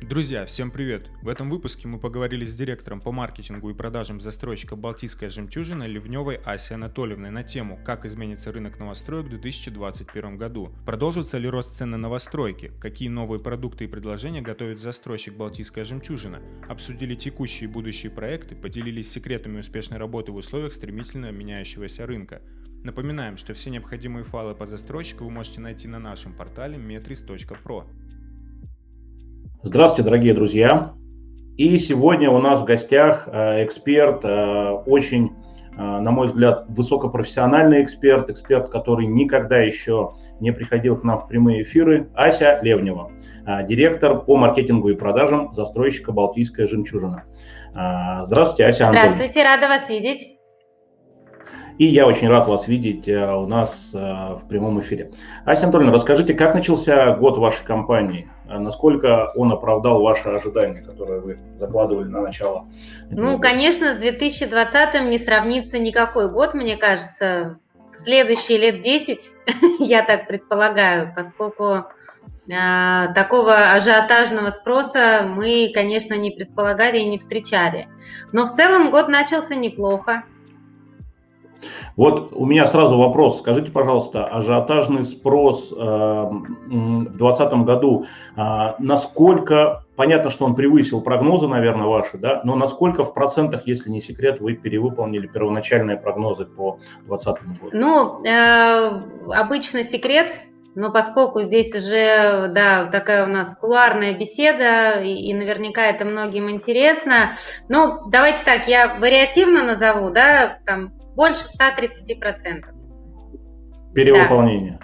Друзья, всем привет! В этом выпуске мы поговорили с директором по маркетингу и продажам застройщика «Балтийская жемчужина» Ливневой Асей Анатольевной на тему «Как изменится рынок новостроек в 2021 году?», продолжится ли рост цен на новостройки, какие новые продукты и предложения готовит застройщик «Балтийская жемчужина», обсудили текущие и будущие проекты, поделились секретами успешной работы в условиях стремительно меняющегося рынка. Напоминаем, что все необходимые файлы по застройщику вы можете найти на нашем портале metris.pro. Здравствуйте, дорогие друзья! И сегодня у нас в гостях э, эксперт, э, очень, э, на мой взгляд, высокопрофессиональный эксперт, эксперт, который никогда еще не приходил к нам в прямые эфиры, Ася Левнева, директор по маркетингу и продажам застройщика «Балтийская жемчужина». Здравствуйте, Ася Анатольевна. Здравствуйте, рада вас видеть. И я очень рад вас видеть у нас в прямом эфире. Ася Анатольевна, расскажите, как начался год вашей компании? А насколько он оправдал ваши ожидания, которые вы закладывали на начало? Ну, конечно, с 2020 не сравнится никакой год, мне кажется. В следующие лет 10, я так предполагаю, поскольку э, такого ажиотажного спроса мы, конечно, не предполагали и не встречали. Но в целом год начался неплохо. Вот у меня сразу вопрос. Скажите, пожалуйста, ажиотажный спрос э, в 2020 году, э, насколько, понятно, что он превысил прогнозы, наверное, ваши, да, но насколько в процентах, если не секрет, вы перевыполнили первоначальные прогнозы по 2020 году? Ну, э, обычно секрет, но поскольку здесь уже, да, такая у нас кулуарная беседа, и, и наверняка это многим интересно, ну, давайте так, я вариативно назову, да, там больше 130%. Перевыполнение.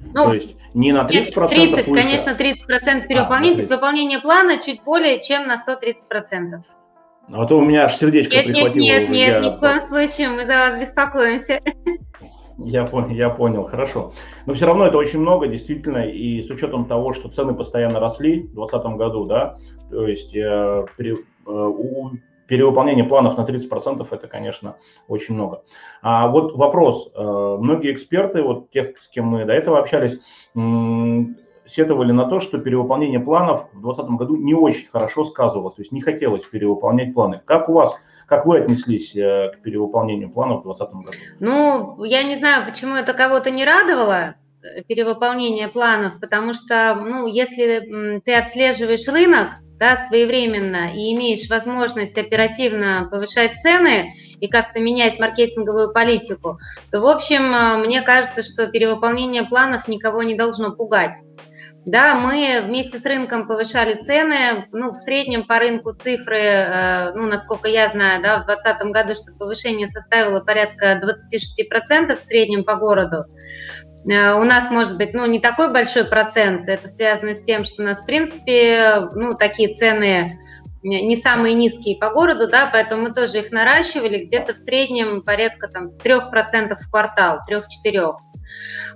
Да. Ну, то есть не на 30%? Нет, 30, выше. конечно, 30% перевыполнения. А, то есть выполнение плана чуть более чем на 130%. А то у меня аж сердечко нет, прихватило. Нет, нет, нет, я... ни в коем случае, мы за вас беспокоимся. Я понял, я понял, хорошо. Но все равно это очень много, действительно, и с учетом того, что цены постоянно росли в 2020 году, да, то есть э, при, э, у перевыполнение планов на 30% это, конечно, очень много. А вот вопрос. Э, многие эксперты, вот тех, с кем мы до этого общались, сетовали на то, что перевыполнение планов в 2020 году не очень хорошо сказывалось, то есть не хотелось перевыполнять планы. Как у вас, как вы отнеслись э, к перевыполнению планов в 2020 году? Ну, я не знаю, почему это кого-то не радовало, э, перевыполнение планов, потому что, ну, если ты отслеживаешь рынок, да, своевременно и имеешь возможность оперативно повышать цены и как-то менять маркетинговую политику, то, в общем, э, мне кажется, что перевыполнение планов никого не должно пугать. Да, мы вместе с рынком повышали цены, ну, в среднем по рынку цифры, э, ну, насколько я знаю, да, в 2020 году, что повышение составило порядка 26% в среднем по городу. Э, у нас может быть, ну, не такой большой процент, это связано с тем, что у нас, в принципе, ну, такие цены не самые низкие по городу, да, поэтому мы тоже их наращивали где-то в среднем порядка там 3% в квартал, 3-4%.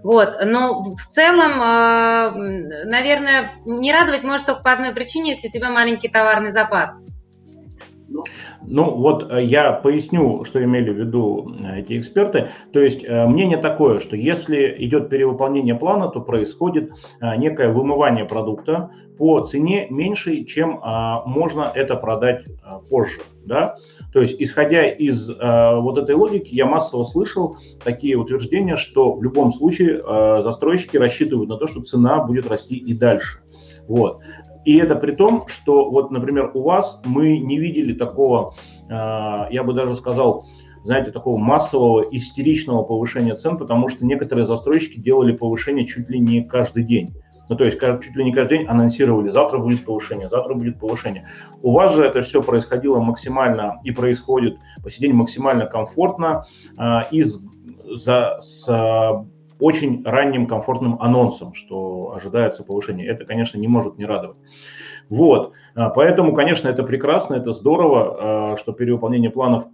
Вот, но в целом, э, наверное, не радовать может только по одной причине, если у тебя маленький товарный запас. Ну вот э, я поясню, что имели в виду э, эти эксперты. То есть э, мнение такое, что если идет перевыполнение плана, то происходит некое вымывание продукта по цене меньшей, чем можно это продать позже. Да? То есть, исходя из вот этой логики, я массово слышал такие утверждения, что в любом случае застройщики рассчитывают на то, что цена будет расти и дальше. Вот. И это при том, что вот, например, у вас мы не видели такого, а, я бы даже сказал, знаете, такого массового истеричного повышения цен, потому что некоторые застройщики делали повышение чуть ли не каждый день. Ну, то есть чуть ли не каждый день анонсировали, завтра будет повышение, завтра будет повышение. У вас же это все происходило максимально и происходит по сей день максимально комфортно э, и за, с очень ранним комфортным анонсом, что ожидается повышение. Это, конечно, не может не радовать. Вот, а, поэтому, конечно, это прекрасно, это здорово, а, что перевыполнение планов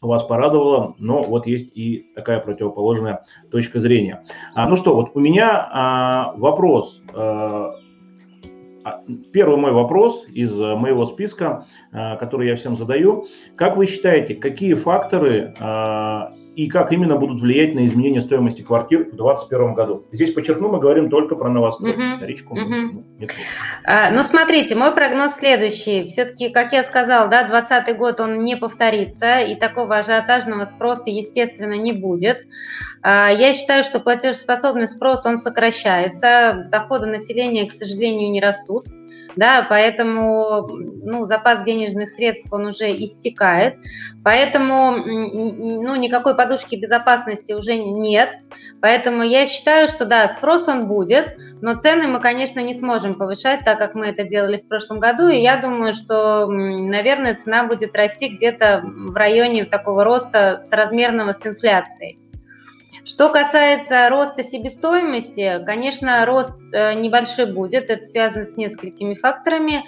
вас порадовало, но вот есть и такая противоположная точка зрения. А, ну что, вот у меня вопрос. Первый мой вопрос из моего списка, который я всем задаю. Как вы считаете, какие факторы и как именно будут влиять на изменение стоимости квартир в 2021 году. Здесь подчеркну, мы говорим только про новострой. Угу. Речку угу. ну, а, ну, смотрите, мой прогноз следующий. Все-таки, как я сказал, да, 2020 год он не повторится, и такого ажиотажного спроса, естественно, не будет. А, я считаю, что платежеспособный спрос, он сокращается, доходы населения, к сожалению, не растут да, поэтому ну, запас денежных средств он уже иссякает, поэтому ну, никакой подушки безопасности уже нет, поэтому я считаю, что да, спрос он будет, но цены мы, конечно, не сможем повышать, так как мы это делали в прошлом году, и я думаю, что, наверное, цена будет расти где-то в районе такого роста соразмерного с инфляцией. Что касается роста себестоимости, конечно, рост э, небольшой будет. Это связано с несколькими факторами.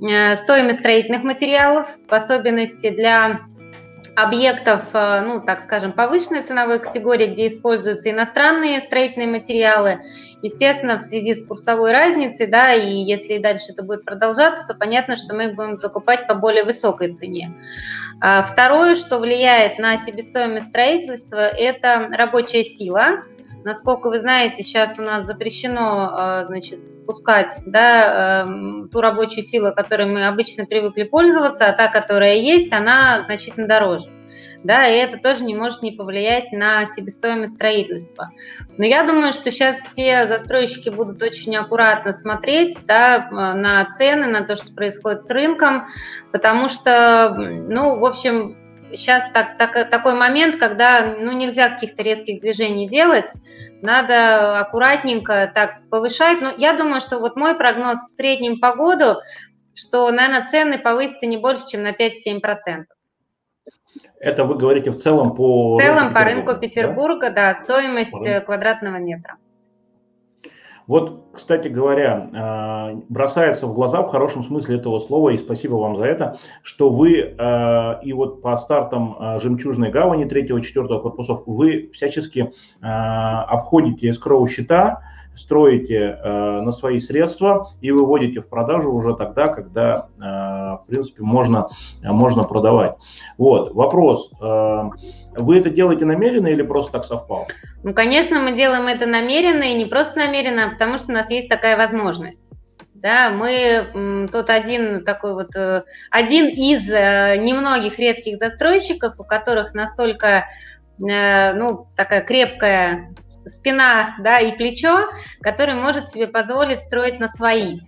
Э, стоимость строительных материалов, в особенности для объектов, э, ну, так скажем, повышенной ценовой категории, где используются иностранные строительные материалы. Естественно, в связи с курсовой разницей, да, и если и дальше это будет продолжаться, то понятно, что мы их будем закупать по более высокой цене. А второе, что влияет на себестоимость строительства, это рабочая сила. Насколько вы знаете, сейчас у нас запрещено, э, значит, пускать да, эм, ту рабочую силу, которой мы обычно привыкли пользоваться, а та, которая есть, она значительно дороже. Да, и это тоже не может не повлиять на себестоимость строительства. Но я думаю, что сейчас все застройщики будут очень аккуратно смотреть да, на цены, на то, что происходит с рынком, потому что, ну, в общем, сейчас так, так, такой момент, когда ну, нельзя каких-то резких движений делать, надо аккуратненько так повышать. Но я думаю, что вот мой прогноз в среднем по году, что, наверное, цены повысятся не больше, чем на 5-7%. Это вы говорите в целом по... В целом по рынку Петербурга, да, да стоимость по квадратного метра. Вот, кстати говоря, а, бросается в глаза в хорошем смысле этого слова, и спасибо вам за это, что вы а, и вот по стартам а, «Жемчужной гавани» 3-4 корпусов вы всячески обходите эскроу счета, строите э, на свои средства и выводите в продажу уже тогда, когда, э, в принципе, можно, можно продавать. Вот, вопрос. Э, вы это делаете намеренно или просто так совпало? Ну, конечно, мы делаем это намеренно и не просто намеренно, а потому что у нас есть такая возможность. Да, мы тут один такой вот, э, один из э, немногих редких застройщиков, у которых настолько Э, ну, такая крепкая спина, да, и плечо, который может себе позволить строить на свои.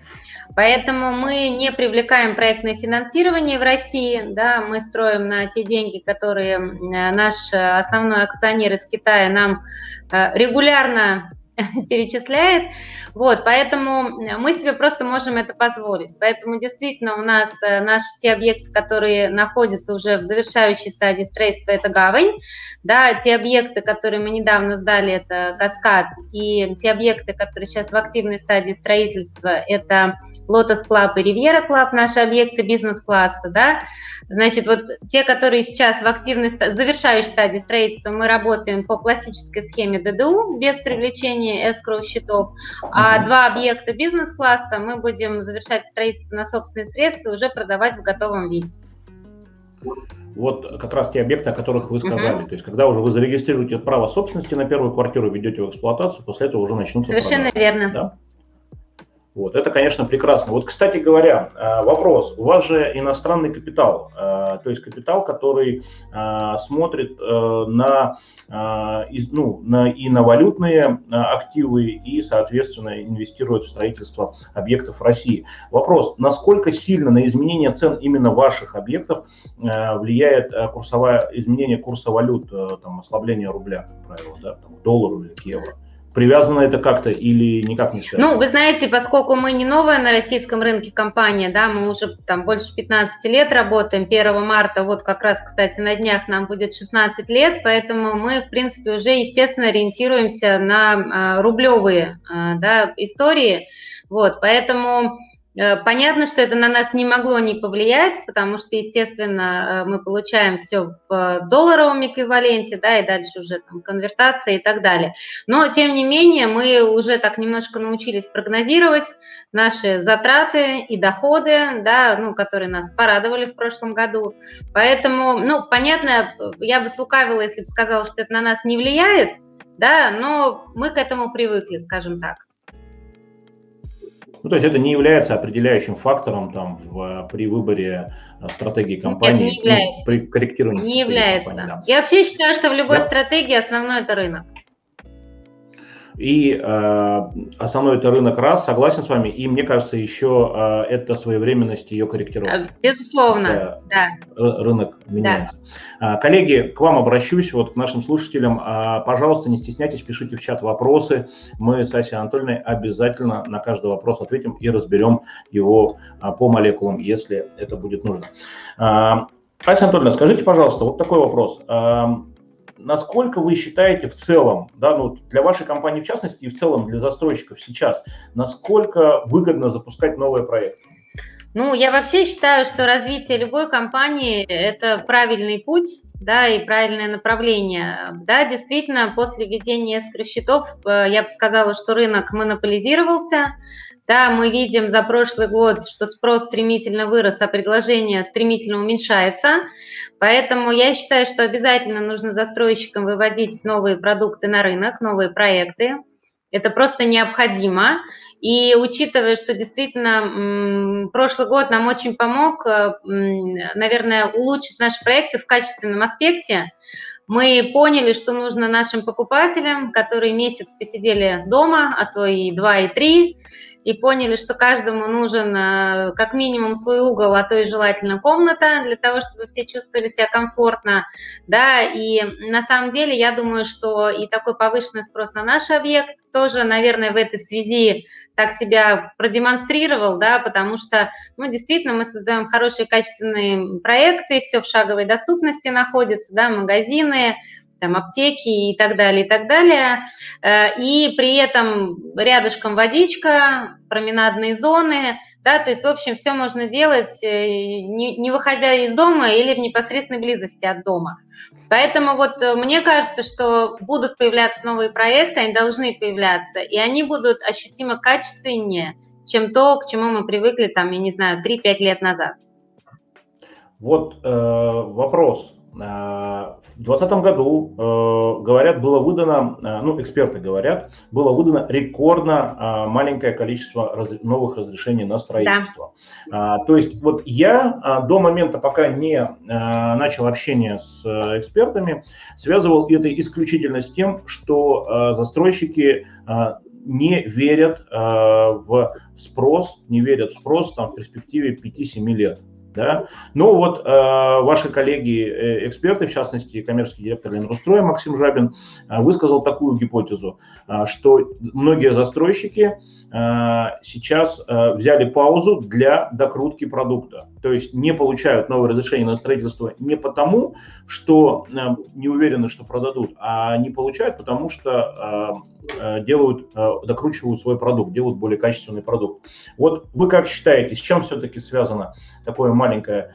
Поэтому мы не привлекаем проектное финансирование в России, да, мы строим на те деньги, которые наш основной акционер из Китая нам э, регулярно перечисляет. Вот, поэтому мы себе просто можем это позволить. Поэтому действительно у нас э, наши те объекты, которые находятся уже в завершающей стадии строительства, это гавань. Да, те объекты, которые мы недавно сдали, это каскад. И те объекты, которые сейчас в активной стадии строительства, это Lotus Club и Riviera Club, наши объекты бизнес-класса. Да. Значит, вот те, которые сейчас в активной, в завершающей стадии строительства, мы работаем по классической схеме ДДУ без привлечения escrow счетов, а два объекта бизнес-класса мы будем завершать строительство на собственные средства и уже продавать в готовом виде. Вот как раз те объекты, о которых вы сказали. Uh-huh. То есть, когда уже вы зарегистрируете право собственности на первую квартиру, ведете в эксплуатацию, после этого уже начнутся Совершенно продажи. верно. Да? Вот, это, конечно, прекрасно. Вот, кстати говоря, э, вопрос. У вас же иностранный капитал, э, то есть капитал, который э, смотрит на, ну, на, и на валютные активы, и, соответственно, инвестирует в строительство объектов России. Вопрос, насколько сильно на изменение цен именно ваших объектов влияет курсовое, изменение курса валют, там, ослабление рубля, как правило, да, там, доллару или к евро? Привязано это как-то или никак не связано? Ну, вы знаете, поскольку мы не новая на российском рынке компания, да, мы уже там больше 15 лет работаем, 1 марта, вот как раз, кстати, на днях нам будет 16 лет, поэтому мы, в принципе, уже, естественно, ориентируемся на а, рублевые а, да, истории, вот, поэтому понятно, что это на нас не могло не повлиять, потому что, естественно, э, мы получаем все в долларовом эквиваленте, да, и дальше уже там конвертация и так далее. Но, тем не менее, мы уже так немножко научились прогнозировать наши затраты и доходы, да, ну, которые нас порадовали в прошлом году. Поэтому, ну, понятно, я бы слукавила, если бы сказала, что это на нас не влияет, да, но мы к этому привыкли, скажем так. Ну, то есть это не является определяющим фактором там, в, при выборе э, стратегии компании, Нет, не является. При корректировании. Не является. Компании, да. Я вообще считаю, что в любой да. стратегии основной это рынок. И э, основной это рынок раз, согласен с вами. И мне кажется, еще э, это своевременность ее корректировки. Безусловно, да. Рынок меняется. Да. Коллеги, к вам обращусь, вот к нашим слушателям. Пожалуйста, не стесняйтесь, пишите в чат вопросы. Мы с Асей Анатольевной обязательно на каждый вопрос ответим и разберем его по молекулам, если это будет нужно. Ася Анатольевна, скажите, пожалуйста, вот такой вопрос насколько вы считаете в целом, да, ну, для вашей компании в частности и в целом для застройщиков сейчас, насколько выгодно запускать новые проекты? Ну, я вообще считаю, что развитие любой компании – это правильный путь, да, и правильное направление. Да, действительно, после введения эскро-счетов э, я бы сказала, что рынок монополизировался, да, мы видим за прошлый год, что спрос стремительно вырос, а предложение стремительно уменьшается. Поэтому я считаю, что обязательно нужно застройщикам выводить новые продукты на рынок, новые проекты. Это просто необходимо. И учитывая, что действительно прошлый год нам очень помог, э, наверное, улучшить наши проекты в качественном аспекте, мы поняли, что нужно нашим покупателям, которые месяц посидели дома, а то и два, и три, и поняли, что каждому нужен э, как минимум свой угол, а то и желательно комната для того, чтобы все чувствовали себя комфортно, да, и на самом деле я думаю, что и такой повышенный спрос на наш объект тоже, наверное, в этой связи так себя продемонстрировал, да, потому что, ну, действительно, мы создаем хорошие качественные проекты, все в шаговой доступности находится, да, магазины, там, аптеки и так далее, и так далее. Э, и при этом рядышком водичка, променадные зоны, да, то есть, в общем, все можно делать, э, не, не выходя из дома или в непосредственной близости от дома. Поэтому вот э, мне кажется, что будут появляться новые проекты, они должны появляться, и они будут ощутимо качественнее, чем то, к чему мы привыкли, там, я не знаю, 3-5 лет назад. Вот э, вопрос. В 2020 году, э, говорят, было выдано, э, ну, эксперты говорят, было выдано рекордно э, маленькое количество новых разрешений на строительство. Да. То есть вот я до момента, пока не начал общение с экспертами, связывал это исключительно с тем, что застройщики не верят в спрос, не верят в спрос там, в перспективе 5-7 лет. Да? Ну вот э, ваши коллеги-эксперты, э, в частности, коммерческий директор Ленрустроя Максим Жабин, э, высказал такую гипотезу, э, что многие застройщики э, сейчас э, взяли паузу для докрутки продукта. То есть не получают новое разрешение на строительство не потому, что э, не уверены, что продадут, а не получают, потому что э, Э, делают, докручивают свой продукт, делают более качественный продукт. Вот вы как считаете, с чем все-таки связано такое маленькое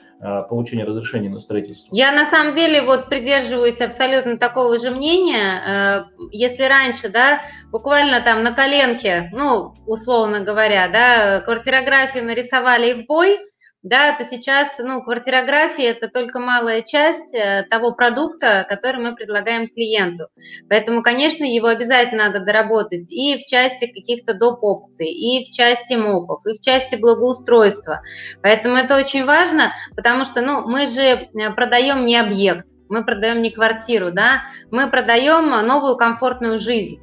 получение разрешения на строительство? Я на самом деле вот придерживаюсь абсолютно такого же мнения. Если раньше, да, буквально там на коленке, ну, условно говоря, да, квартирографию нарисовали и в бой, да, то сейчас, ну, квартирография – это только малая часть э, того продукта, который мы предлагаем клиенту. Поэтому, конечно, его обязательно надо доработать и в части каких-то доп. опций, и в части мопов, и в части благоустройства. Поэтому это очень важно, потому что, ну, мы же э, продаем не объект, мы продаем не квартиру, да, мы продаем новую комфортную жизнь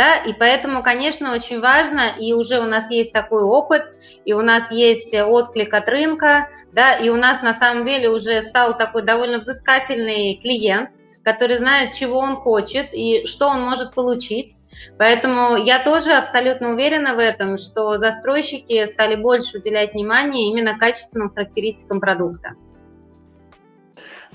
да, и поэтому, конечно, очень важно, и уже у нас есть такой опыт, и у нас есть отклик от рынка, да, и у нас на самом деле уже стал такой довольно взыскательный клиент, который знает, чего он хочет и что он может получить. Поэтому я тоже абсолютно уверена в этом, что застройщики стали больше уделять внимание именно качественным характеристикам продукта.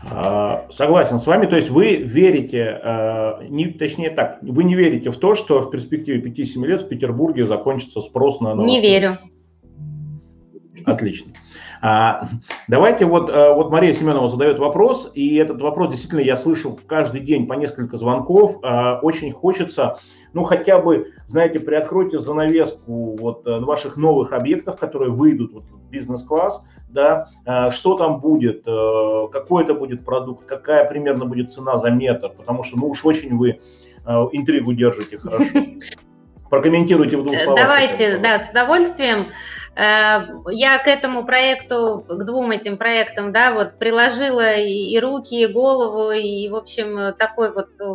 А, согласен с вами. То есть вы верите, а, не, точнее так, вы не верите в то, что в перспективе 5-7 лет в Петербурге закончится спрос на новостной. Не верю. Отлично. А, давайте вот, э, вот Мария Семенова задает вопрос, и этот вопрос действительно я слышу каждый день по несколько звонков. А, очень хочется, ну хотя бы, знаете, приоткройте занавеску вот э, ваших новых объектов, которые выйдут вот, в бизнес-класс, да, а, что там будет, э, какой это будет продукт, какая примерно будет цена за метр, потому что, ну уж очень вы интригу держите хорошо. Прокомментируйте в двух словах. Давайте, да, с удовольствием. Э, я к этому проекту, к двум этим проектам, да, вот приложила и, руки, и голову, и, в общем, такой вот э,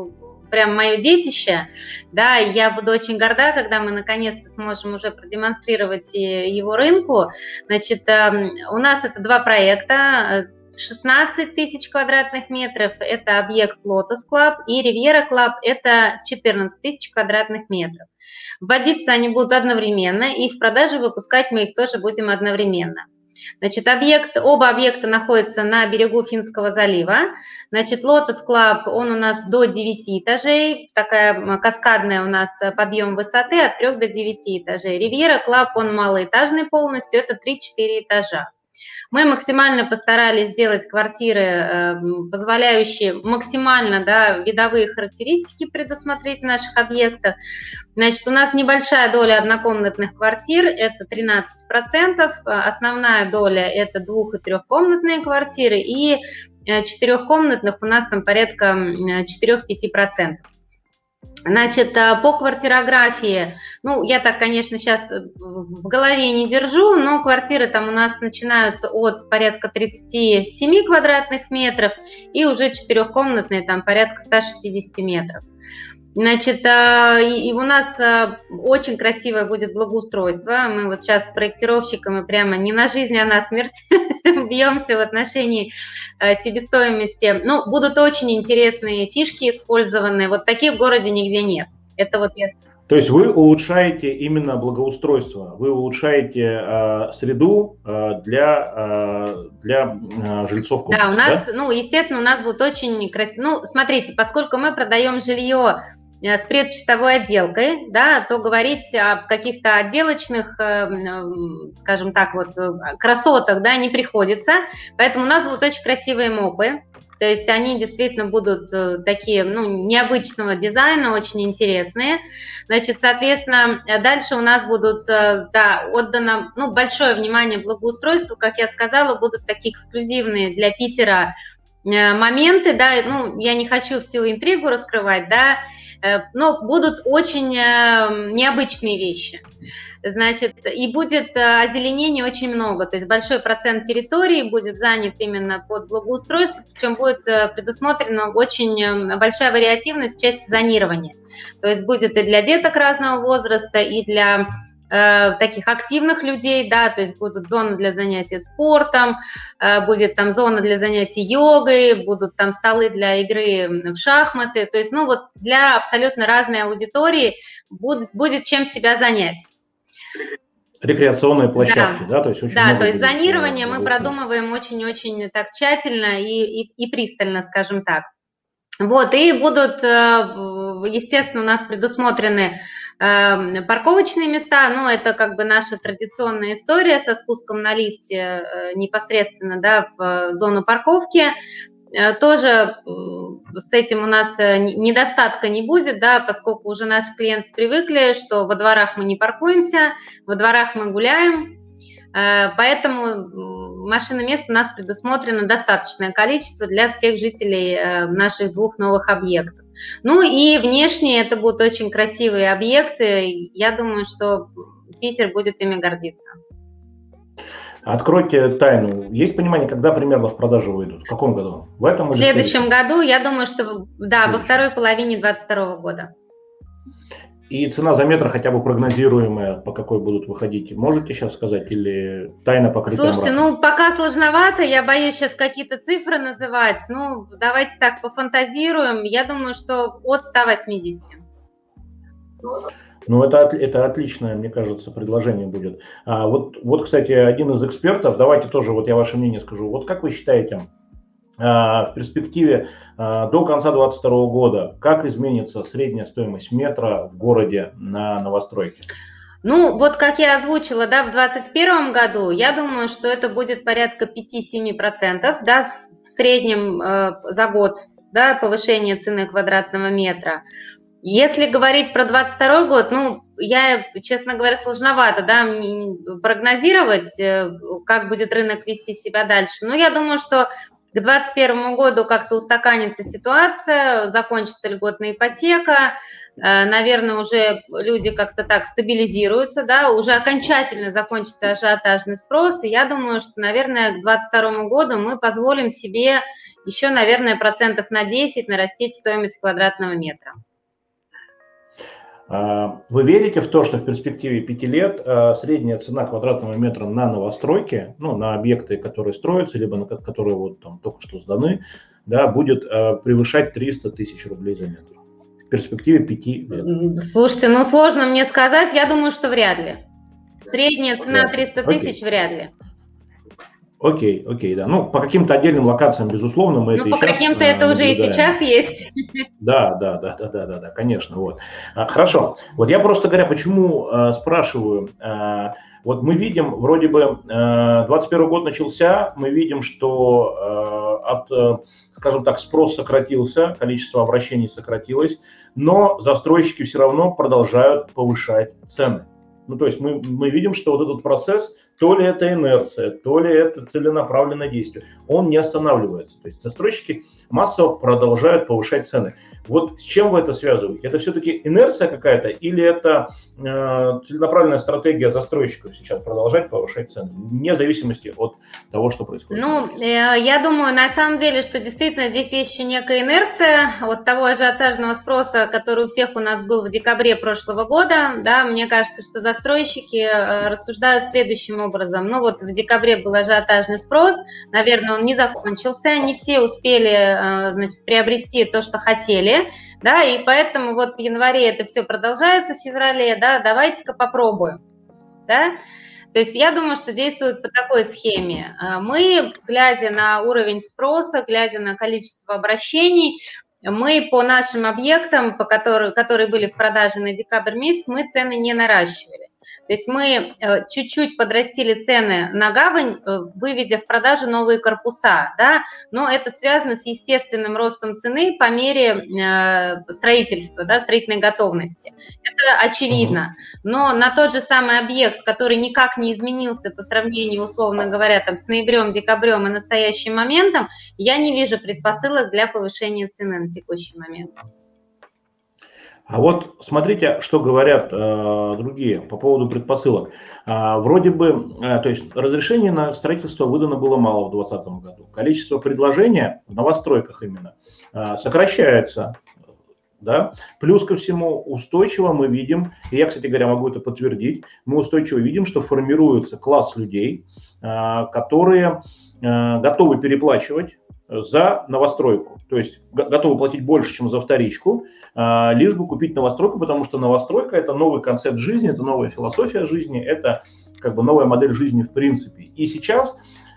прям мое детище, да, я буду очень горда, когда мы наконец-то сможем уже продемонстрировать его рынку. Значит, эм, у нас это два проекта, 16 тысяч квадратных метров – это объект Lotus Club, и Riviera Club – это 14 тысяч квадратных метров. Вводиться они будут одновременно, и в продаже выпускать мы их тоже будем одновременно. Значит, объект, оба объекта находятся на берегу Финского залива. Значит, Lotus Club, он у нас до 9 этажей, такая каскадная у нас подъем высоты от 3 до 9 этажей. Ривьера Club, он малоэтажный полностью, это 3-4 этажа. Мы максимально постарались сделать квартиры, эм, позволяющие максимально да, видовые характеристики предусмотреть в наших объектах. Значит, у нас небольшая доля однокомнатных квартир, это 13%, основная доля это двух- и трехкомнатные квартиры, и э, четырехкомнатных у нас там порядка 4-5%. Значит, э, по квартирографии, ну, я так, конечно, сейчас э, в голове не держу, но квартиры там у нас начинаются от порядка 37 квадратных метров и уже четырехкомнатные там порядка 160 метров. Значит, а, и у нас а, очень красивое будет благоустройство. Мы вот сейчас с проектировщиками прямо не на жизнь, а на смерть бьемся в отношении а, себестоимости. Ну, будут очень интересные фишки использованы. Вот таких в городе нигде нет. Это вот я то есть вы улучшаете именно благоустройство, вы улучшаете э, среду э, для, э, для э, жильцов комплекса. Да, у нас, да? ну, естественно, у нас будет очень красиво. Ну, смотрите, поскольку мы продаем жилье с предчистовой отделкой, да, то говорить о каких-то отделочных, э, скажем так, вот э, красотах, да, не приходится. Поэтому у нас будут очень красивые мопы. То есть они действительно будут такие, ну, необычного дизайна, очень интересные. Значит, соответственно, дальше у нас будут, да, отдано, ну, большое внимание благоустройству, как я сказала, будут такие эксклюзивные для Питера моменты, да, ну, я не хочу всю интригу раскрывать, да, Э, но будут очень э, необычные вещи. Значит, и будет э, озеленения очень много, то есть большой процент территории будет занят именно под благоустройство, причем будет предусмотрена очень большая вариативность в части зонирования. То есть будет и для деток разного возраста, и для Э, таких активных людей, да, то есть будут зоны для занятия спортом, э, будет там зона для занятий йогой, будут там столы для игры в шахматы, то есть, ну вот для абсолютно разной аудитории будет, будет чем себя занять рекреационные площадки, да, да? то есть очень Да, то есть зонирование мы продумываем очень-очень так тщательно и, и, и пристально, скажем так. Вот, и будут, э, естественно, у нас предусмотрены парковочные места, ну, это как бы наша традиционная история со спуском на лифте э, непосредственно, да, в зону парковки. Э, тоже с этим у нас э, недостатка не будет, да, поскольку уже наши клиенты привыкли, что во дворах мы не паркуемся, во дворах мы гуляем, поэтому машины мест у нас предусмотрено достаточное количество для всех жителей наших двух новых объектов. Ну и внешне это будут очень красивые объекты. Я думаю, что Питер будет ими гордиться. Откройте тайну. Есть понимание, когда примерно в продажу выйдут? В каком году? В этом В следующем году, я думаю, что да, во второй половине 2022 года. И цена за метр хотя бы прогнозируемая, по какой будут выходить, можете сейчас сказать или тайна покрыта Слушайте, мраком? ну пока сложновато, я боюсь сейчас какие-то цифры называть. Ну, давайте так пофантазируем. Я думаю, что от 180. Ну, это, это отличное, мне кажется, предложение будет. А вот, вот, кстати, один из экспертов, давайте тоже, вот я ваше мнение скажу. Вот как вы считаете, в перспективе а, до конца 2022 года, как изменится средняя стоимость метра в городе на новостройке? Ну, вот как я озвучила, да, в 2021 году, я думаю, что это будет порядка 5-7%, да, в среднем э, за год, да, повышение цены квадратного метра. Если говорить про 22 год, ну, я, честно говоря, сложновато, да, прогнозировать, э, как будет рынок вести себя дальше. Но я думаю, что к 2021 году как-то устаканится ситуация, закончится льготная ипотека, э, наверное, уже люди как-то так стабилизируются, да, уже окончательно закончится ажиотажный спрос, и я думаю, что, наверное, к 2022 году мы позволим себе еще, наверное, процентов на 10 нарастить стоимость квадратного метра. А, вы верите в то, что в перспективе пяти лет а, средняя цена квадратного метра на новостройке, ну, на объекты, которые строятся, либо на которые вот там только что сданы, да, будет а, превышать 300 тысяч рублей за метр? В перспективе пяти лет. Слушайте, ну сложно мне сказать, я думаю, что вряд ли. Средняя цена 300 тысяч вряд ли. Окей, окей, да. Ну, по каким-то отдельным локациям, безусловно, мы ну, это по каким-то это наблюдаем. уже и сейчас есть. Да, да, да, да, да, да, да, конечно, вот. А, хорошо. Вот я просто говоря, почему э, спрашиваю, э, вот мы видим, вроде бы, э, 21 год начался, мы видим, что э, от, э, скажем так, спрос сократился, количество обращений сократилось, но застройщики все равно продолжают повышать цены. Ну, то есть мы, мы видим, что вот этот процесс то ли это инерция, то ли это целенаправленное действие. Он не останавливается. То есть застройщики массово продолжают повышать цены. Вот с чем вы это связываете? Это все-таки инерция какая-то или это э, целенаправленная стратегия застройщиков сейчас продолжать повышать цены, вне зависимости от того, что происходит? Ну, э, я думаю, на самом деле, что действительно здесь есть еще некая инерция от того ажиотажного спроса, который у всех у нас был в декабре прошлого года. Да, мне кажется, что застройщики э, рассуждают следующим образом. Ну вот в декабре был ажиотажный спрос, наверное, он не закончился, не все успели Э, значит, приобрести то, что хотели, да, и поэтому вот в январе это все продолжается, в феврале, да, давайте-ка попробуем, да, то есть я думаю, что действует по такой схеме. Э, мы, глядя на уровень спроса, глядя на количество обращений, мы по нашим объектам, по которым, которые были в продаже на декабрь месяц, мы цены не наращивали. То есть мы э, чуть-чуть подрастили цены на гавань, э, выведя в продажу новые корпуса, да, но это связано с естественным ростом цены по мере э, строительства, да, строительной готовности. Это очевидно. Но на тот же самый объект, который никак не изменился по сравнению, условно говоря, там, с ноябрем, декабрем и настоящим моментом, я не вижу предпосылок для повышения цены на текущий момент. А вот смотрите, что говорят э, другие по поводу предпосылок. А, вроде бы, э, то есть разрешение на строительство выдано было мало в 2020 году. Количество предложения в новостройках именно э, сокращается. Да? Плюс ко всему устойчиво мы видим, и я, кстати говоря, могу это подтвердить, мы устойчиво видим, что формируется класс людей, э, которые э, готовы переплачивать за новостройку. То есть готовы платить больше, чем за вторичку, а, лишь бы купить новостройку, потому что новостройка – это новый концепт жизни, это новая философия жизни, это как бы новая модель жизни в принципе. И сейчас,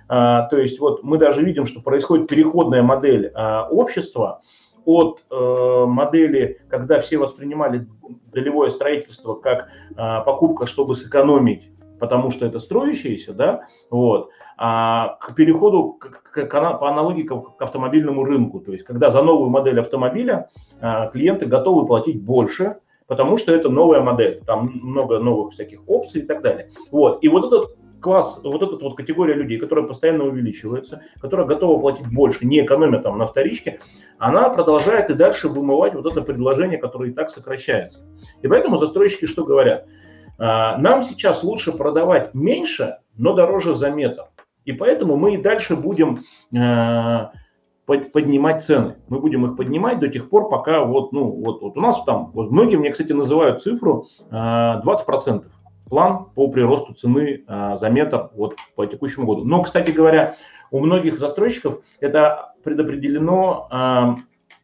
а, то есть вот мы даже видим, что происходит переходная модель а, общества от э, модели, когда все воспринимали долевое строительство как покупка, чтобы сэкономить потому что это строящиеся, да, вот, а к переходу к, к, к, по аналогии к, к автомобильному рынку, то есть когда за новую модель автомобиля а, клиенты готовы платить больше, потому что это новая модель, там много новых всяких опций и так далее. Вот, и вот этот класс, вот эта вот категория людей, которая постоянно увеличивается, которая готова платить больше, не экономя там на вторичке, она продолжает и дальше вымывать вот это предложение, которое и так сокращается. И поэтому застройщики что говорят? А, нам сейчас лучше продавать меньше, но дороже за метр. И поэтому мы и дальше будем э, поднимать цены. Мы будем их поднимать до тех пор, пока вот, ну, вот, вот у нас там, вот многие мне, кстати, называют цифру 20% э, план по приросту цены э, за метр вот по текущему году. Но, кстати говоря, у многих застройщиков это предопределено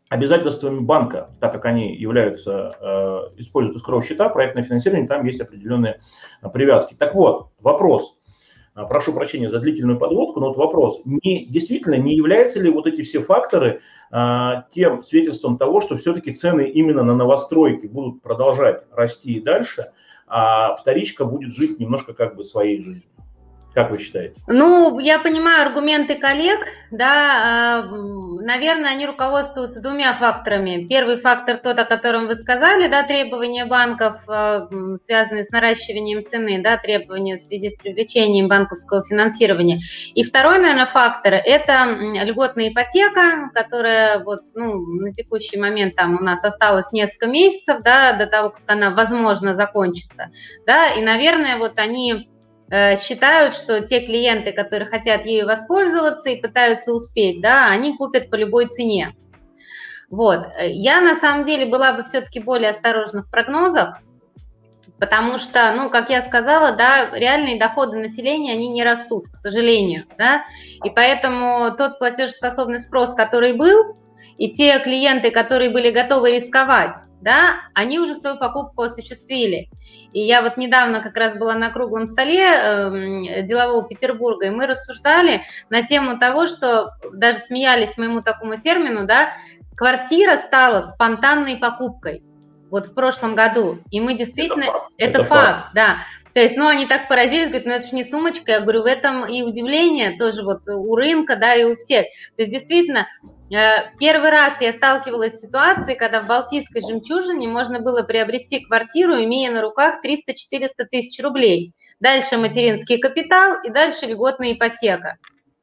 обязательствами банка, так как они являются, э, используют искровые счета, проектное финансирование, там есть определенные э, привязки. Так вот, вопрос, э, прошу прощения за длительную подводку, но вот вопрос, не, действительно, не являются ли вот эти все факторы тем свидетельством того, что все-таки цены именно на новостройки будут продолжать расти и дальше, а вторичка будет жить немножко как бы своей жизнью. Как вы считаете? Ну, я понимаю аргументы коллег, да, а, наверное, они руководствуются двумя факторами. Первый фактор тот, о котором вы сказали, да, требования банков, а, связанные с наращиванием цены, да, требования в связи с привлечением банковского финансирования. И второй, наверное, фактор – это льготная ипотека, которая вот, ну, на текущий момент там у нас осталось несколько месяцев, да, до того, как она, возможно, закончится, да, и, наверное, вот они считают, что те клиенты, которые хотят ею воспользоваться и пытаются успеть, да, они купят по любой цене. Вот. Я на самом деле была бы все-таки более осторожна в прогнозах, потому что, ну, как я сказала, да, реальные доходы населения, они не растут, к сожалению, да, и поэтому тот платежеспособный спрос, который был, и те клиенты, которые были готовы рисковать, да, они уже свою покупку осуществили. И я вот недавно как раз была на круглом столе э, делового Петербурга, и мы рассуждали на тему того, что даже смеялись моему такому термину, да, квартира стала спонтанной покупкой вот в прошлом году. И мы действительно... Это факт, это, факт, факт, да. То есть, ну, они так поразились, говорят, ну, это же не сумочка. Я говорю, в этом и удивление тоже вот у рынка, да, и у всех. То есть, действительно, э, первый раз я сталкивалась с ситуацией, когда в Балтийской жемчужине можно было приобрести квартиру, имея на руках 300-400 тысяч рублей. Дальше материнский капитал и дальше льготная ипотека.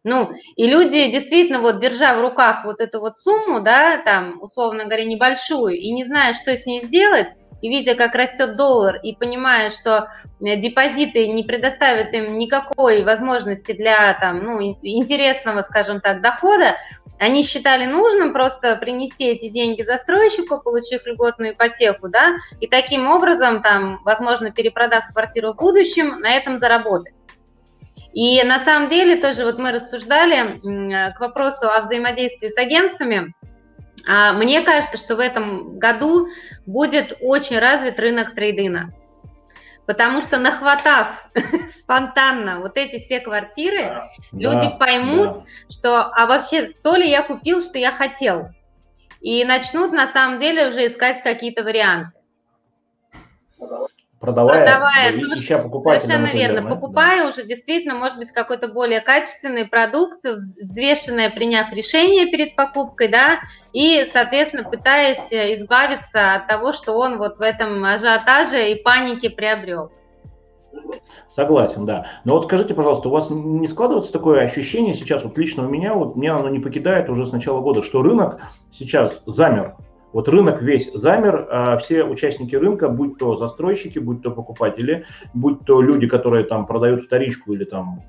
Ну, и люди действительно, вот держа в руках вот эту вот сумму, да, там, условно говоря, небольшую, и не зная, что с ней сделать, и видя, как растет доллар, и понимая, что э, депозиты не предоставят им никакой возможности для там, ну, интересного, скажем так, дохода, они считали нужным просто принести эти деньги застройщику, получив льготную ипотеку, да, и таким образом, там, возможно, перепродав квартиру в будущем, на этом заработать. И на самом деле тоже вот мы рассуждали к вопросу о взаимодействии с агентствами. А, мне кажется, что в этом году будет очень развит рынок трейдина. Потому что нахватав спонтанно вот эти все квартиры, да, люди да, поймут, да. что а вообще то ли я купил, что я хотел. И начнут на самом деле уже искать какие-то варианты продавая, продавая то, ища покупателя. Совершенно верно. Делаем, покупая да. уже действительно, может быть, какой-то более качественный продукт, взвешенное, приняв решение перед покупкой, да, и, соответственно, пытаясь избавиться от того, что он вот в этом ажиотаже и панике приобрел. Согласен, да. Но вот скажите, пожалуйста, у вас не складывается такое ощущение сейчас, вот лично у меня, вот меня оно не покидает уже с начала года, что рынок сейчас замер вот рынок весь замер, а все участники рынка, будь то застройщики, будь то покупатели, будь то люди, которые там продают вторичку или там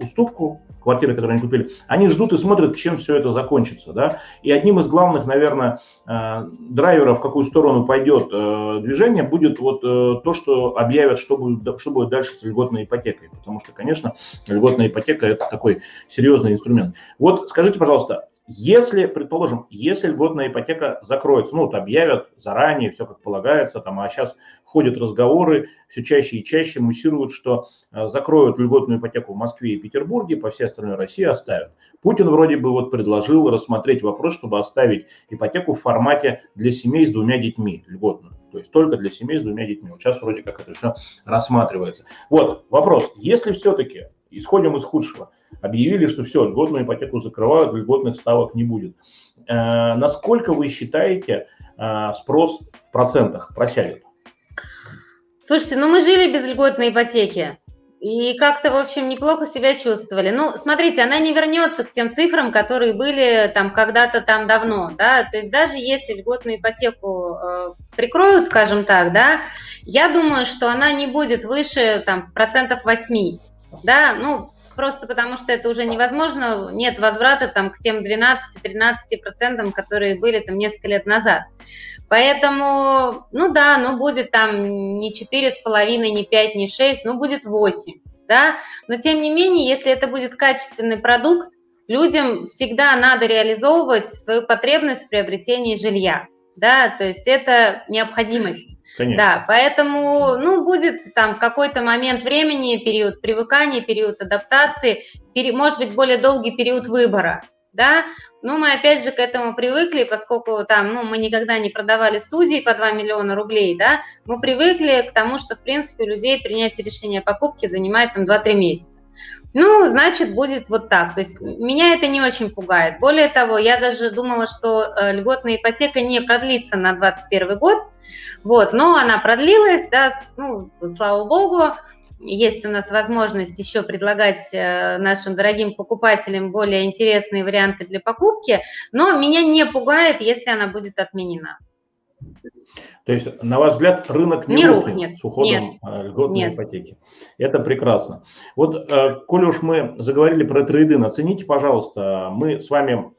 уступку, квартиры, которые они купили, они ждут и смотрят, чем все это закончится. Да? И одним из главных, наверное, э, драйверов, в какую сторону пойдет э, движение, будет вот э, то, что объявят, что будет, что будет дальше с льготной ипотекой. Потому что, конечно, льготная ипотека – это такой серьезный инструмент. Вот скажите, пожалуйста, если, предположим, если льготная ипотека закроется, ну, вот объявят заранее, все как полагается, там, а сейчас ходят разговоры, все чаще и чаще муссируют, что э, закроют льготную ипотеку в Москве и Петербурге, по всей остальной России оставят. Путин вроде бы вот предложил рассмотреть вопрос, чтобы оставить ипотеку в формате для семей с двумя детьми, льготную. То есть только для семей с двумя детьми. Вот сейчас вроде как это все рассматривается. Вот вопрос, если все-таки исходим из худшего – объявили, что все, льготную ипотеку закрывают, льготных ставок не будет. Э, насколько вы считаете, э, спрос в процентах просядет? Слушайте, ну мы жили без льготной ипотеки. И как-то, в общем, неплохо себя чувствовали. Ну, смотрите, она не вернется к тем цифрам, которые были там когда-то там давно, да, то есть даже если льготную ипотеку э, прикроют, скажем так, да, я думаю, что она не будет выше там процентов 8, да, ну, просто потому что это уже невозможно, нет возврата там к тем 12-13%, которые были там несколько лет назад. Поэтому, ну да, ну будет там не 4,5, не 5, не 6, ну будет 8, да, но тем не менее, если это будет качественный продукт, людям всегда надо реализовывать свою потребность в приобретении жилья, да, то есть это необходимость. Конечно. Да, поэтому, ну, будет там какой-то момент времени, период привыкания, период адаптации, пери, может быть, более долгий период выбора. да, но мы опять же к этому привыкли, поскольку там, ну, мы никогда не продавали студии по 2 миллиона рублей, да, мы привыкли к тому, что, в принципе, у людей принятие решения о покупке занимает там 2-3 месяца. Ну, значит, будет вот так. То есть меня это не очень пугает. Более того, я даже думала, что э, льготная ипотека не продлится на 2021 год, вот, но она продлилась, да, ну, слава богу, есть у нас возможность еще предлагать э, нашим дорогим покупателям более интересные варианты для покупки, но меня не пугает, если она будет отменена. То есть, на ваш взгляд, рынок не, не рухнет с уходом нет, э, льготной нет. ипотеки. Это прекрасно. Вот, э, коли уж мы заговорили про трейдинг, оцените, пожалуйста, мы с вами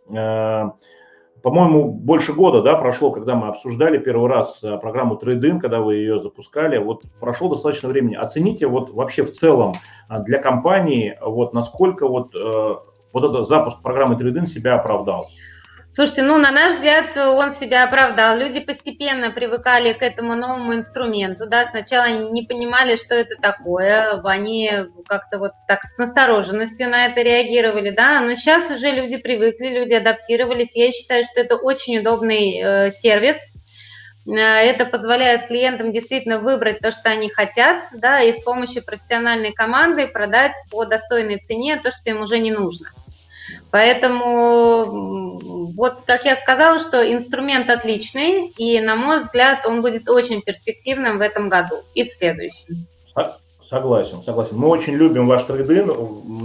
по-моему, больше года да, прошло, когда мы обсуждали первый раз э, программу Трейдин, когда вы ее запускали. Вот прошло достаточно времени. Оцените вот вообще в целом э, для компании, вот насколько вот, э, вот этот запуск программы Трейдин себя оправдал. Слушайте, ну, на наш взгляд, он себя оправдал. Люди постепенно привыкали к этому новому инструменту, да, сначала они не понимали, что это такое, они как-то вот так с настороженностью на это реагировали, да, но сейчас уже люди привыкли, люди адаптировались. Я считаю, что это очень удобный э, сервис, э, это позволяет клиентам действительно выбрать то, что они хотят, да, и с помощью профессиональной команды продать по достойной цене то, что им уже не нужно. Поэтому вот, как я сказала, что инструмент отличный, и, на мой взгляд, он будет очень перспективным в этом году и в следующем. Согласен, согласен. Мы очень любим ваш трейдин.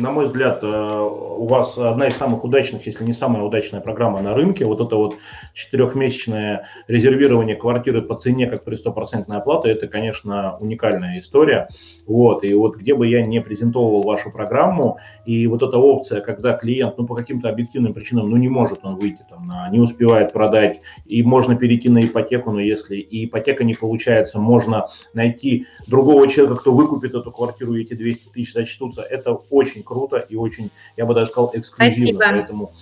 На мой взгляд, э, у вас одна из самых удачных, если не самая удачная программа на рынке. Вот это вот четырехмесячное резервирование квартиры по цене, как при стопроцентной оплате, это, конечно, уникальная история. Вот, и вот где бы я не презентовал вашу программу, и вот эта опция, когда клиент, ну, по каким-то объективным причинам, ну, не может он выйти, там, на, не успевает продать, и можно перейти на ипотеку, но если и ипотека не получается, можно найти другого человека, кто выкупит эту квартиру, и эти 200 тысяч зачтутся. Это очень круто и очень, я бы даже сказал, эксклюзивно. Спасибо. Поэтому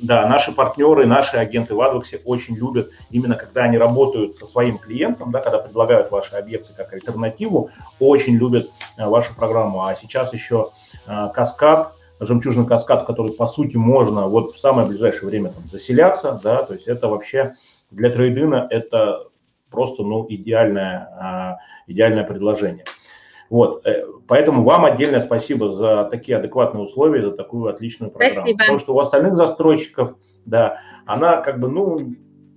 да, наши партнеры, наши агенты в Адвоксе очень любят именно когда они работают со своим клиентом, да, когда предлагают ваши объекты как альтернативу, очень любят а, вашу программу. А сейчас еще а, каскад, жемчужный каскад, который по сути можно вот в самое ближайшее время там, заселяться, да, то есть это вообще для трейдина это просто ну, идеальное, а, идеальное предложение. Вот, э, поэтому вам отдельное спасибо за такие адекватные условия, за такую отличную программу. Спасибо. Потому что у остальных застройщиков, да, она как бы, ну,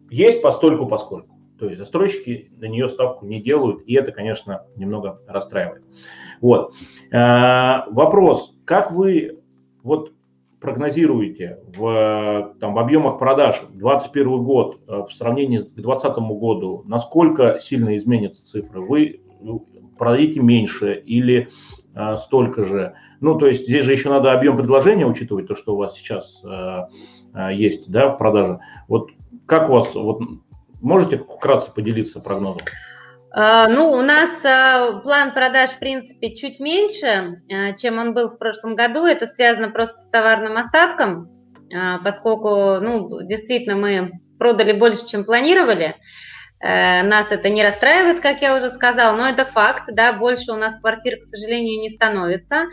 есть постольку поскольку. То есть застройщики на нее ставку не делают, и это, конечно, немного расстраивает. Вот. А, вопрос, как вы вот прогнозируете в, там, в объемах продаж 2021 год э, в сравнении с 2020 году, насколько сильно изменятся цифры? Вы продадите меньше или а, столько же. Ну, то есть здесь же еще надо объем предложения учитывать, то, что у вас сейчас а, есть да, в продаже. Вот как у вас, вот, можете вкратце поделиться прогнозом? Ну, у нас план продаж, в принципе, чуть меньше, чем он был в прошлом году. Это связано просто с товарным остатком, поскольку, ну, действительно, мы продали больше, чем планировали. Э, нас это не расстраивает, как я уже сказала, но это факт, да, больше у нас квартир, к сожалению, не становится.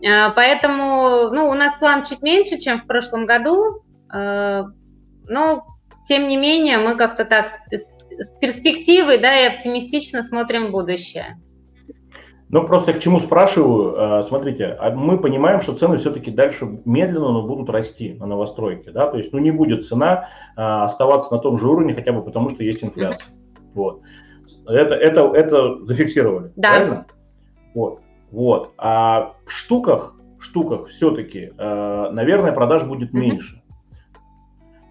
Э, поэтому, ну, у нас план чуть меньше, чем в прошлом году, э, но, тем не менее, мы как-то так с перспективой, да, и оптимистично смотрим в будущее. Ну, просто к чему спрашиваю, смотрите, а мы понимаем, что цены все-таки дальше медленно, но будут расти на новостройке, да, то есть, ну, не будет цена оставаться на том же уровне, хотя бы потому, что есть инфляция. Mm-hmm. Вот. Это, это, это зафиксировали, да. правильно? Вот. Вот. А в штуках, в штуках все-таки, наверное, продаж будет mm-hmm. меньше.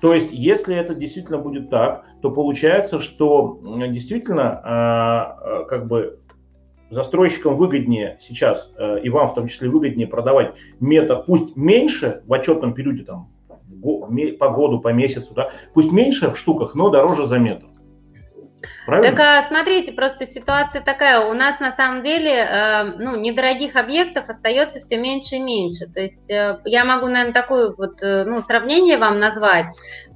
То есть, если это действительно будет так, то получается, что действительно, как бы застройщикам выгоднее сейчас, э, и вам в том числе выгоднее продавать метр, пусть меньше в отчетном периоде, там, по году, по месяцу, да, пусть меньше в штуках, но дороже за метр. Правильно? Так а, смотрите, просто ситуация такая, у нас на самом деле э, ну, недорогих объектов остается все меньше и меньше. То есть э, я могу, наверное, такое вот э, ну, сравнение вам назвать.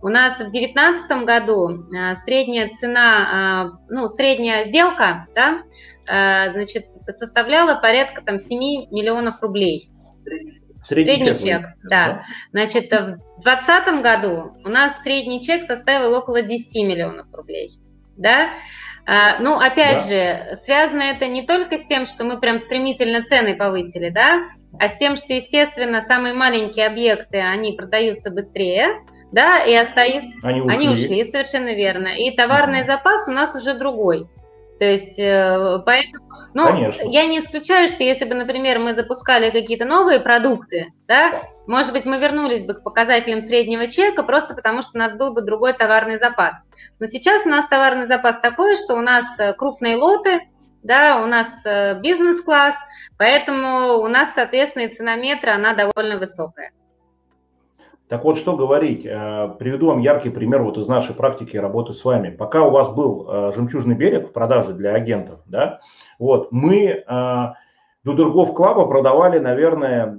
У нас в 2019 году средняя цена, ну, средняя сделка, да, значит, составляла порядка там 7 миллионов рублей. Средний, средний чек, чек да. да. Значит, в 2020 году у нас средний чек составил около 10 миллионов рублей. Да? А, ну, опять да. же, связано это не только с тем, что мы прям стремительно цены повысили, да, а с тем, что, естественно, самые маленькие объекты, они продаются быстрее, да, и остаются... Они ушли. Они ушли, совершенно верно. И товарный запас у нас уже другой. То есть, э, поэтому, ну, Конечно. я не исключаю, что если бы, например, мы запускали какие-то новые продукты, да, может быть, мы вернулись бы к показателям среднего чека, просто потому что у нас был бы другой товарный запас. Но сейчас у нас товарный запас такой, что у нас э, крупные лоты, да, у нас э, бизнес-класс, поэтому у нас, соответственно, и цена метра, она довольно высокая. Так вот, что говорить? Э, приведу вам яркий пример вот из нашей практики работы с вами. Пока у вас был э, «Жемчужный берег» в продаже для агентов, да, вот, мы э, до Дургов Клаба продавали, наверное,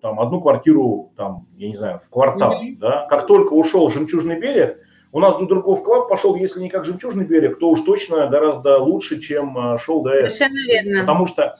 там одну квартиру, там, я не знаю, в квартал, mm-hmm. да. Как только ушел «Жемчужный берег», у нас Дудурков Клаб пошел, если не как «Жемчужный берег», то уж точно гораздо лучше, чем шел до этого. Совершенно верно. Потому что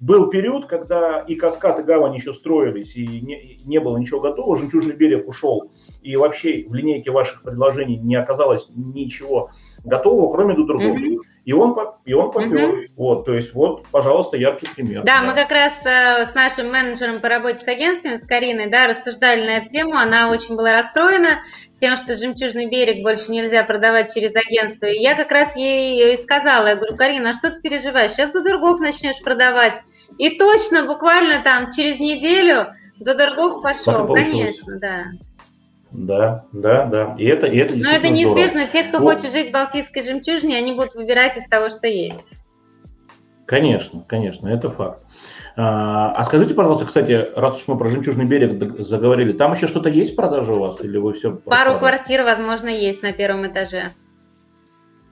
был период, когда и Каскад, и Гавань еще строились, и не, не было ничего готового. Жемчужный берег ушел, и вообще в линейке ваших предложений не оказалось ничего готового, кроме Дудургов. Mm-hmm. И он, и он попер. Mm-hmm. Вот, то есть вот, пожалуйста, яркий пример. Да, да. мы как раз э, с нашим менеджером по работе с агентствами, с Кариной, да, рассуждали на эту тему. Она очень была расстроена тем, что «Жемчужный берег» больше нельзя продавать через агентство. И я как раз ей и сказала, я говорю, Карина, а что ты переживаешь? Сейчас Дудургов начнешь продавать. И точно, буквально там через неделю Дудургов пошел. Конечно, да. Да, да, да. И это, и это Но это неизбежно. Здорово. Те, кто вот. хочет жить в Балтийской жемчужине, они будут выбирать из того, что есть. Конечно, конечно, это факт. А, а скажите, пожалуйста, кстати, раз уж мы про жемчужный берег заговорили, там еще что-то есть в продаже у вас или вы все? Пару квартир, возможно, есть на первом этаже.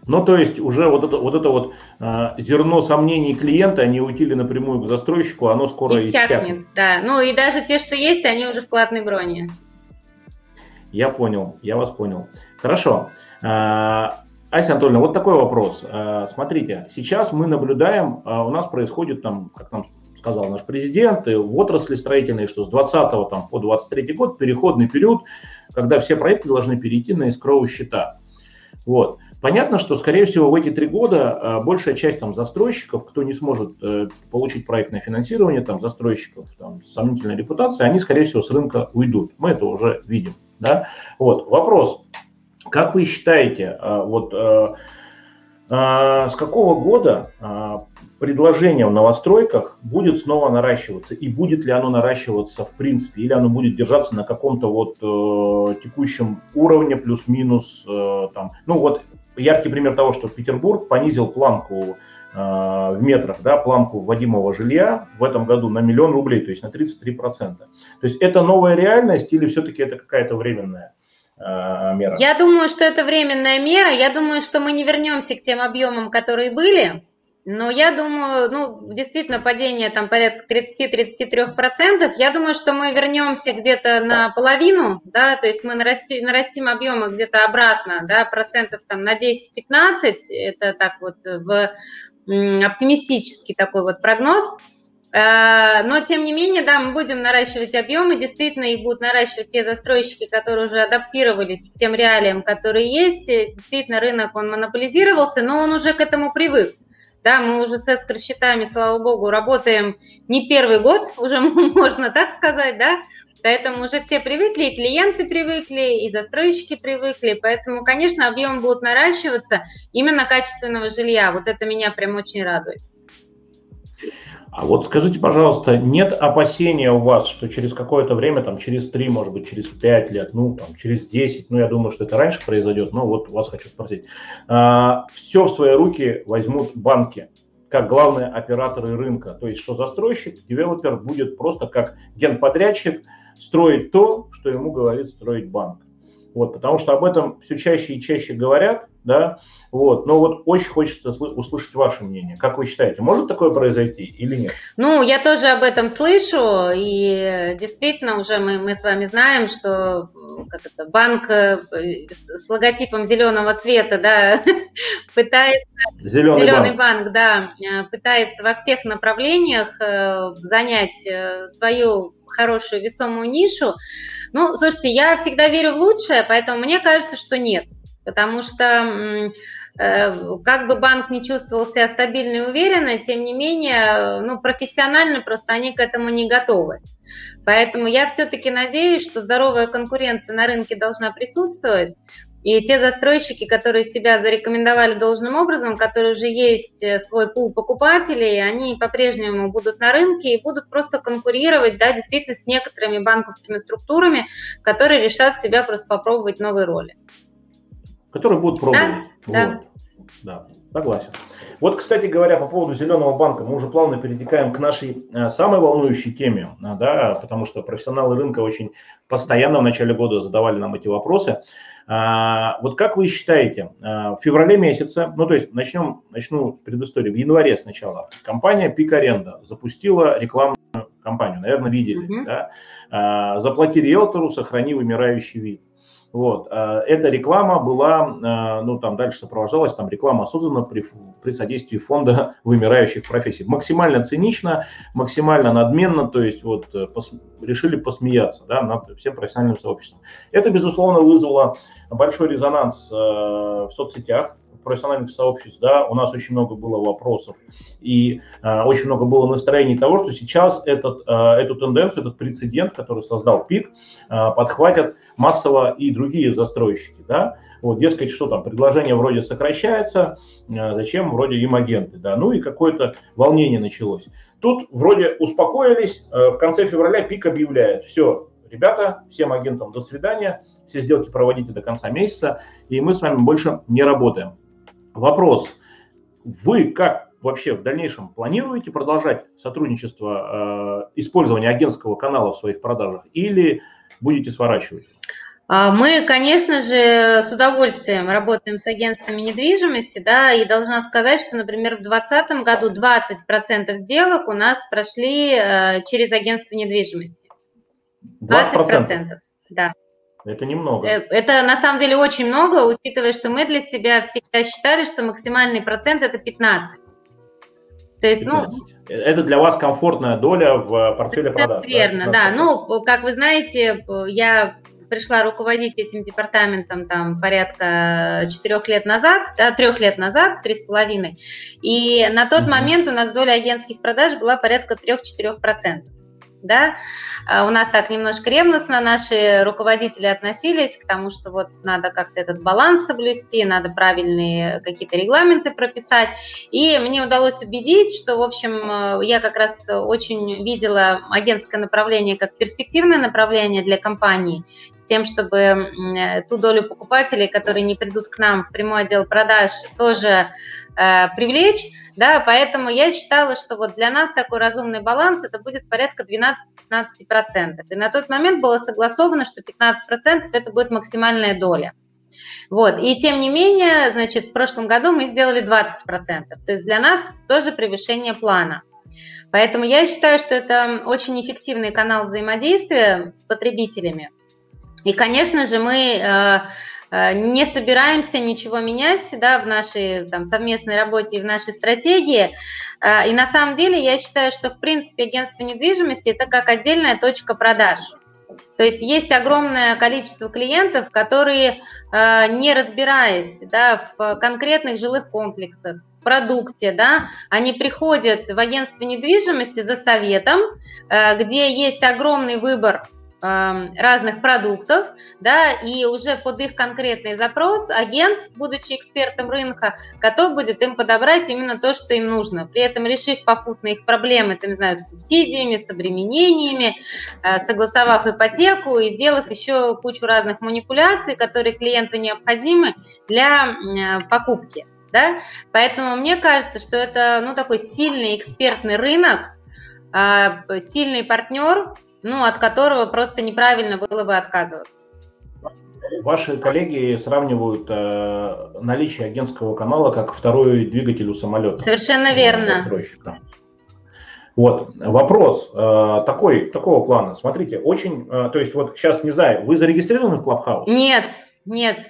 Ну, то есть уже вот это вот, это вот э, зерно сомнений клиента, они уйти напрямую к застройщику, оно скоро иссякнет. иссякнет. Да, ну и даже те, что есть, они уже в платной броне. Я понял, я вас понял. Хорошо. А, Ася Анатольевна, вот такой вопрос. А, смотрите, сейчас мы наблюдаем, а, у нас происходит там, как нам сказал наш президент, в отрасли строительной, что с 20 там, по 23 год переходный период, когда все проекты должны перейти на искровые счета. Вот. Понятно, что, скорее всего, в эти три года большая часть там, застройщиков, кто не сможет э, получить проектное финансирование, там, застройщиков там, с сомнительной репутацией, они, скорее всего, с рынка уйдут. Мы это уже видим. Да? Вот, вопрос. Как вы считаете, а, вот а, а, с какого года предложение в новостройках будет снова наращиваться? И будет ли оно наращиваться в принципе? Или оно будет держаться на каком-то вот э, текущем уровне плюс-минус? Э, там? Ну вот яркий пример того, что Петербург понизил планку в метрах, да, планку вводимого жилья в этом году на миллион рублей, то есть на 33%. То есть это новая реальность или все-таки это какая-то временная? Э, мера? Я думаю, что это временная мера. Я думаю, что мы не вернемся к тем объемам, которые были. Но я думаю, ну, действительно, падение там порядка 30-33%. Я думаю, что мы вернемся где-то на половину, да, то есть мы нарастим, нарастим объемы где-то обратно, да, процентов там на 10-15. Это так вот в оптимистический такой вот прогноз. Э, но, тем не менее, да, мы будем наращивать объемы, действительно, их будут наращивать те застройщики, которые уже адаптировались к тем реалиям, которые есть. Действительно, рынок, он монополизировался, но он уже к этому привык. Да, мы уже с эскор-счетами, слава богу, работаем не первый год, уже можно так сказать, да, поэтому уже все привыкли, и клиенты привыкли, и застройщики привыкли, поэтому, конечно, объемы будут наращиваться именно качественного жилья, вот это меня прям очень радует. А вот скажите, пожалуйста, нет опасения у вас, что через какое-то время, там, через 3, может быть, через 5 лет, ну, там, через 10, ну, я думаю, что это раньше произойдет, но вот вас хочу спросить. А, все в свои руки возьмут банки, как главные операторы рынка. То есть, что застройщик, девелопер будет просто как генподрядчик строить то, что ему говорит строить банк. Вот, потому что об этом все чаще и чаще говорят, да, вот, но вот очень хочется услышать ваше мнение. Как вы считаете, может такое произойти или нет? Ну, я тоже об этом слышу, и действительно уже мы, мы с вами знаем, что как это, банк э, с логотипом зеленого цвета, да, пытается... Зеленый, зеленый банк. банк, да, э, пытается во всех направлениях э, занять свою хорошую весомую нишу. Ну, слушайте, я всегда верю в лучшее, поэтому мне кажется, что нет потому что э, как бы банк не чувствовал себя стабильно и уверенно, тем не менее, ну, профессионально просто они к этому не готовы. Поэтому я все-таки надеюсь, что здоровая конкуренция на рынке должна присутствовать, и те застройщики, которые себя зарекомендовали должным образом, которые уже есть э, свой пул покупателей, они по-прежнему будут на рынке и будут просто конкурировать, да, действительно, с некоторыми банковскими структурами, которые решат себя просто попробовать новые роли которые будут пробовать. Да, вот. да. да, согласен. Вот, кстати говоря, по поводу зеленого банка, мы уже плавно перетекаем к нашей э, самой волнующей теме, э, да, потому что профессионалы рынка очень постоянно в начале года задавали нам эти вопросы. А, вот как вы считаете, э, в феврале месяце, ну то есть начнем, начну с предыстории, в январе сначала, компания Пик Аренда запустила рекламную кампанию, наверное, видели, mm-hmm. да, а, заплати риэлтору, сохрани вымирающий вид. Вот. Э, эта реклама была, э, ну там дальше сопровождалась, там реклама создана при, при содействии фонда вымирающих профессий. Максимально цинично, максимально надменно, то есть вот э, пос, решили посмеяться да, над всем профессиональным сообществом. Это, безусловно, вызвало большой резонанс в соцсетях, профессиональных сообществ, да, у нас очень много было вопросов и э, очень много было настроений того, что сейчас этот, э, эту тенденцию, этот прецедент, который создал ПИК, э, подхватят массово и другие застройщики, да, вот, дескать, что там, предложение вроде сокращается, э, зачем вроде им агенты, да, ну и какое-то волнение началось. Тут вроде успокоились, э, в конце февраля ПИК объявляет, все, ребята, всем агентам до свидания, все сделки проводите до конца месяца, и мы с вами больше не работаем. Вопрос. Вы как вообще в дальнейшем планируете продолжать сотрудничество, э, использование агентского канала в своих продажах или будете сворачивать? А, мы, конечно же, с удовольствием работаем с агентствами недвижимости, да, и должна сказать, что, например, в 2020 году 20% сделок у нас прошли э, через агентство недвижимости. 20%? 20% да. Это немного. Э, это на самом деле очень много, учитывая, что мы для себя всегда считали, что максимальный процент это 15. То есть, 15. ну, это для вас комфортная доля в портфеле продаж. Верно, да. да. Ну, как вы знаете, я пришла руководить этим департаментом там порядка четырех лет назад, да, трех лет назад, три с половиной. И на тот mm-hmm. момент у нас доля агентских продаж была порядка трех-четырех процентов да, а у нас так немножко ревностно наши руководители относились к тому, что вот надо как-то этот баланс соблюсти, надо правильные какие-то регламенты прописать, и мне удалось убедить, что, в общем, я как раз очень видела агентское направление как перспективное направление для компании, тем, чтобы ту долю покупателей, которые не придут к нам в прямой отдел продаж, тоже э, привлечь, да, поэтому я считала, что вот для нас такой разумный баланс это будет порядка 12-15%. И на тот момент было согласовано, что 15% это будет максимальная доля. Вот. И тем не менее, значит, в прошлом году мы сделали 20%. То есть для нас тоже превышение плана. Поэтому я считаю, что это очень эффективный канал взаимодействия с потребителями. И, конечно же, мы э, Э, не собираемся ничего менять да, в нашей там, совместной работе и в нашей стратегии. Э, и на самом деле я считаю, что в принципе агентство недвижимости это как отдельная точка продаж. То есть есть огромное количество клиентов, которые, не разбираясь да, в конкретных жилых комплексах, продукте, да, они приходят в агентство недвижимости за советом, где есть огромный выбор разных продуктов, да, и уже под их конкретный запрос агент, будучи экспертом рынка, готов будет им подобрать именно то, что им нужно, при этом решив попутно их проблемы, там, не знаю, с субсидиями, с обременениями, э, согласовав ипотеку и сделав еще кучу разных манипуляций, которые клиенту необходимы для э, покупки. Да? Поэтому мне кажется, что это ну, такой сильный экспертный рынок, э, сильный партнер, ну, от которого просто неправильно было бы отказываться. Ваши коллеги сравнивают э, наличие агентского канала как второй двигатель у самолета. Совершенно верно. Вот, вопрос э, такой, такого плана. Смотрите, очень, э, то есть вот сейчас, не знаю, вы зарегистрированы в Clubhouse? Нет, нет.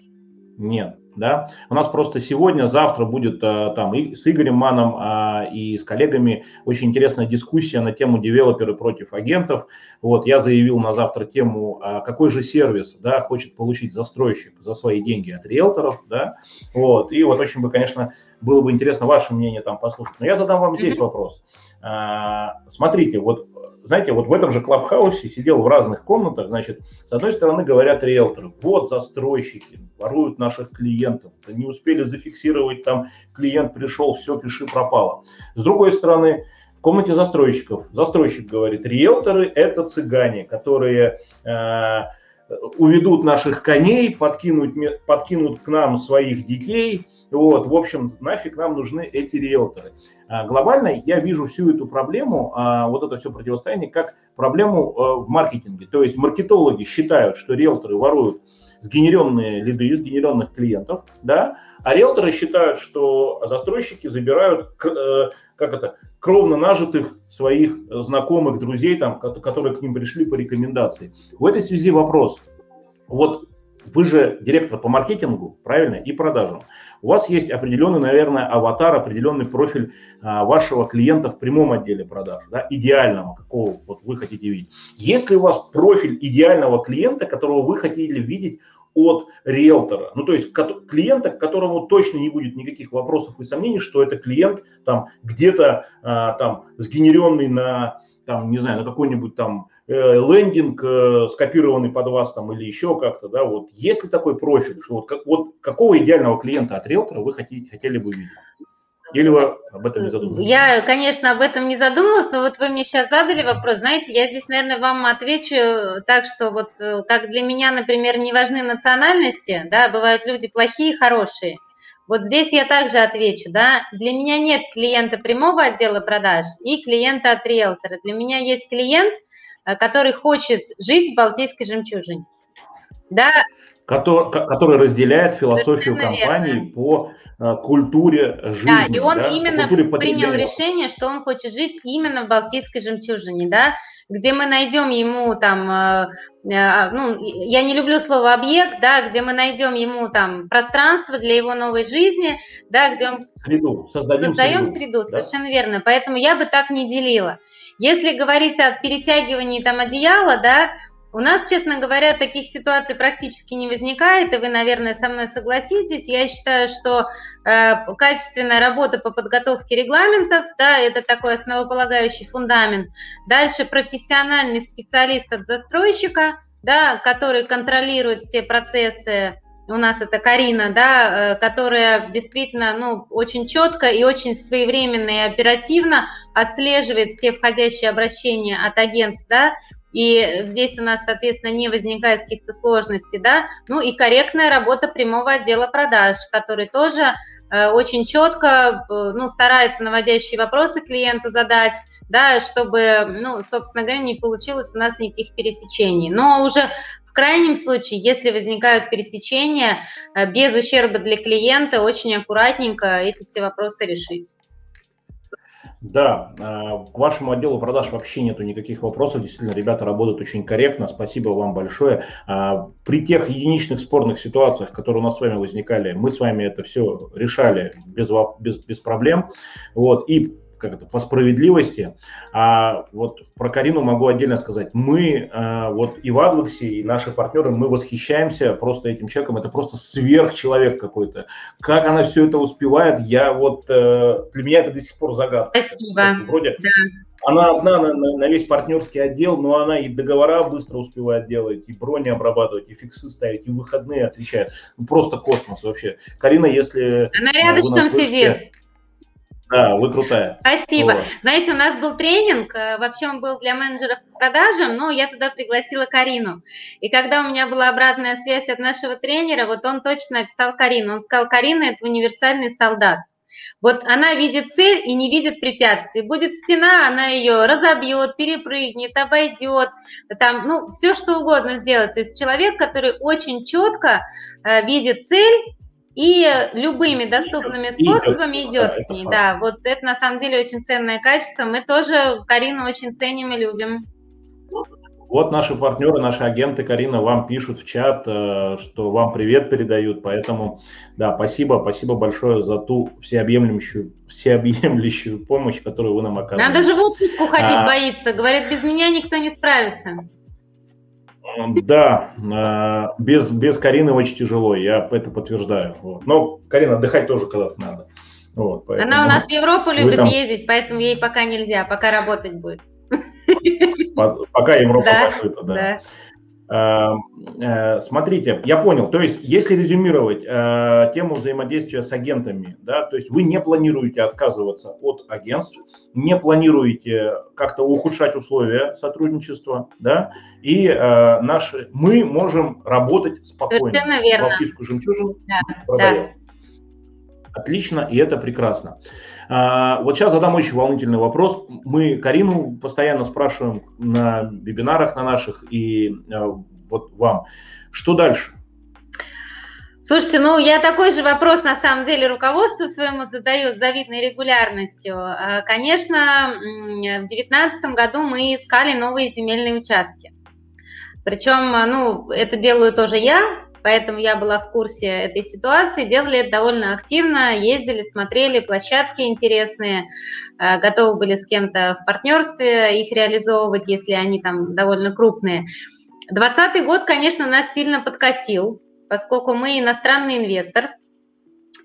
Нет да. У нас просто сегодня, завтра будет э, там и с Игорем Маном а, и с коллегами очень интересная дискуссия на тему девелоперы против агентов. Вот я заявил на завтра тему, а какой же сервис, да, хочет получить застройщик за свои деньги от риэлторов, да. Вот и вот очень бы, конечно, было бы интересно ваше мнение там послушать. Но я задам вам здесь вопрос. А, смотрите, вот знаете, вот в этом же клабхаусе сидел в разных комнатах, значит, с одной стороны говорят риэлторы, вот застройщики воруют наших клиентов, не успели зафиксировать, там клиент пришел, все, пиши, пропало. С другой стороны, в комнате застройщиков, застройщик говорит, риэлторы это цыгане, которые э, уведут наших коней, подкинут, подкинут к нам своих детей, вот, в общем, нафиг нам нужны эти риэлторы. А, глобально я вижу всю эту проблему, а, вот это все противостояние, как проблему э, в маркетинге. То есть маркетологи считают, что риэлторы воруют сгенеренные лиды, сгенеренных клиентов, да, а риэлторы считают, что застройщики забирают, э, как это, кровно нажитых своих знакомых, друзей, там, которые к ним пришли по рекомендации. В этой связи вопрос. Вот вы же директор по маркетингу, правильно, и продажам. У вас есть определенный, наверное, аватар, определенный профиль а, вашего клиента в прямом отделе продаж, да, идеального, какого вот вы хотите видеть. Есть ли у вас профиль идеального клиента, которого вы хотели видеть от риэлтора. Ну, то есть клиента, к которому точно не будет никаких вопросов и сомнений, что это клиент там где-то а, там сгенеренный на, там, не знаю, на какой-нибудь там лендинг, э, скопированный под вас там или еще как-то, да, вот есть ли такой профиль, что вот, как, вот какого идеального клиента от риэлтора вы хотите, хотели бы видеть? Или вы об этом не задумывались? Я, конечно, об этом не задумывалась, но вот вы мне сейчас задали вопрос. Знаете, я здесь, наверное, вам отвечу так, что вот э, как для меня, например, не важны национальности, да, бывают люди плохие и хорошие. Вот здесь я также отвечу, да, для меня нет клиента прямого отдела продаж и клиента от риэлтора. Для меня есть клиент – Э, который хочет жить в Балтийской жемчужине. Да? Который, который разделяет философию Совершенно компании верно. по э, культуре жизни. Да, и он да, именно принял решение, что он хочет жить именно в Балтийской жемчужине, да, где мы найдем ему там, э, э, ну, я не люблю слово объект, да, где мы найдем ему там пространство для его новой жизни, да, где он... Среду, создадим создаем среду, среду да? совершенно верно, поэтому я бы так не делила. Если говорить о перетягивании там одеяла, да, у нас, честно говоря, таких ситуаций практически не возникает, и вы, наверное, со мной согласитесь. Я считаю, что э, качественная работа по подготовке регламентов, да, это такой основополагающий фундамент. Дальше профессиональный специалист от застройщика, да, который контролирует все процессы у нас это Карина, да, э, которая действительно, ну, очень четко и очень своевременно и оперативно отслеживает все входящие обращения от агентств, да, и здесь у нас, соответственно, не возникает каких-то сложностей, да, ну и корректная работа прямого отдела продаж, который тоже э, очень четко, э, ну, старается наводящие вопросы клиенту задать, да, чтобы, ну, собственно говоря, не получилось у нас никаких пересечений. Но уже крайнем случае, если возникают пересечения, э, без ущерба для клиента, очень аккуратненько эти все вопросы решить. Да, э, к вашему отделу продаж вообще нету никаких вопросов. Действительно, ребята работают очень корректно. Спасибо вам большое. А, при тех единичных спорных ситуациях, которые у нас с вами возникали, мы с вами это все решали без, без, без проблем. Вот. И как это, по справедливости. А вот про Карину могу отдельно сказать. Мы а, вот и в Адвоксе, и наши партнеры, мы восхищаемся просто этим человеком. Это просто сверхчеловек какой-то. Как она все это успевает, я вот, э, для меня это до сих пор загадка. Спасибо. Вроде да. Она одна на, на, на весь партнерский отдел, но она и договора быстро успевает делать, и брони обрабатывать, и фиксы ставить, и выходные отвечает. Ну, просто космос вообще. Карина, если... Она рядышком сидит. Да, вы крутая. Спасибо. Вот. Знаете, у нас был тренинг, э, вообще он был для менеджеров по продажам, но я туда пригласила Карину. И когда у меня была обратная связь от нашего тренера, вот он точно описал Карину. Он сказал, Карина – это универсальный солдат. Вот она видит цель и не видит препятствий. Будет стена, она ее разобьет, перепрыгнет, обойдет, там, ну, все что угодно сделать. То есть человек, который очень четко э, видит цель и любыми доступными способами идет к ней. Да, вот это на самом деле очень ценное качество. Мы тоже Карину очень ценим и любим. Вот наши партнеры, наши агенты, Карина, вам пишут в чат, э, что вам привет передают. Поэтому, да, спасибо, спасибо большое за ту всеобъемлющую, всеобъемлющую помощь, которую вы нам оказываете. Она даже в отпуск уходить а... боится. Говорит, без меня никто не справится. Да, э, без, без Карины очень тяжело, я это подтверждаю. Вот. Но Карина отдыхать тоже когда-то надо. Вот, Она у нас в Европу любит там... ездить, поэтому ей пока нельзя, пока работать будет. Пока Европа закрыта, да. Э, смотрите, я понял. То есть, если резюмировать э, тему взаимодействия с агентами, да, то есть вы не планируете отказываться от агентств, не планируете как-то ухудшать условия сотрудничества, да, и э, наши, мы можем работать спокойно. Совершенно верно. Балтийскую жемчужину да. Да. Отлично, и это прекрасно. А, вот сейчас задам очень волнительный вопрос. Мы Карину постоянно спрашиваем на вебинарах на наших и а, вот вам. Что дальше? Слушайте, ну я такой же вопрос на самом деле руководству своему задаю с завидной регулярностью. А, конечно, в 2019 году мы искали новые земельные участки. Причем, ну, это делаю тоже я, поэтому я была в курсе этой ситуации, делали это довольно активно, ездили, смотрели площадки интересные, э, готовы были с кем-то в партнерстве их реализовывать, если они там довольно крупные. Двадцатый год, конечно, нас сильно подкосил, поскольку мы иностранный инвестор,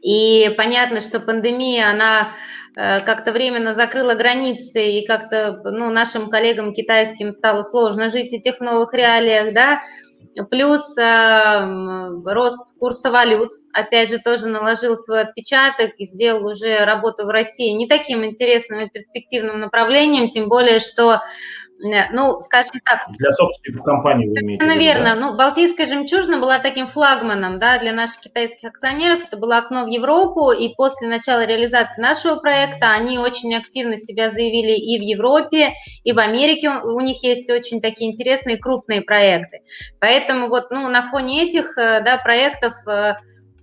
и понятно, что пандемия, она э, как-то временно закрыла границы, и как-то ну, нашим коллегам китайским стало сложно жить в этих новых реалиях, да, Плюс э, рост курса валют, опять же, тоже наложил свой отпечаток и сделал уже работу в России не таким интересным и перспективным направлением, тем более, что ну, скажем так... Для собственников компании вы имеете Наверное. Да? Ну, Балтийская жемчужина была таким флагманом да, для наших китайских акционеров. Это было окно в Европу, и после начала реализации нашего проекта они очень активно себя заявили и в Европе, и в Америке. У них есть очень такие интересные крупные проекты. Поэтому вот ну, на фоне этих э, да, проектов э,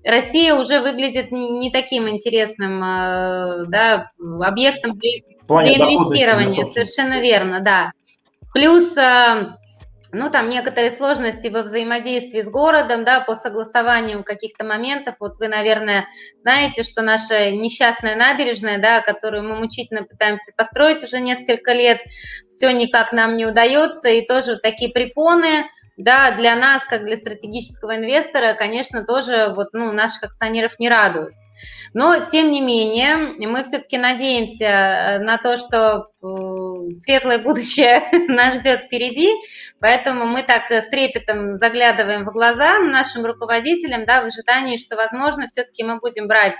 Россия уже выглядит не таким интересным да, объектом для для инвестирования, совершенно верно, да. Плюс э, ну, там некоторые сложности во взаимодействии с городом, да, по согласованию каких-то моментов. Вот вы, наверное, знаете, что наша несчастная набережная, да, которую мы мучительно пытаемся построить уже несколько лет, все никак нам не удается, и тоже вот такие препоны, да, для нас, как для стратегического инвестора, конечно, тоже вот, ну, наших акционеров не радуют. Но, тем не менее, мы все-таки надеемся э, на то, что э, светлое будущее нас ждет впереди, поэтому мы так с трепетом заглядываем в глаза нашим руководителям, да, в ожидании, что, возможно, все-таки мы будем брать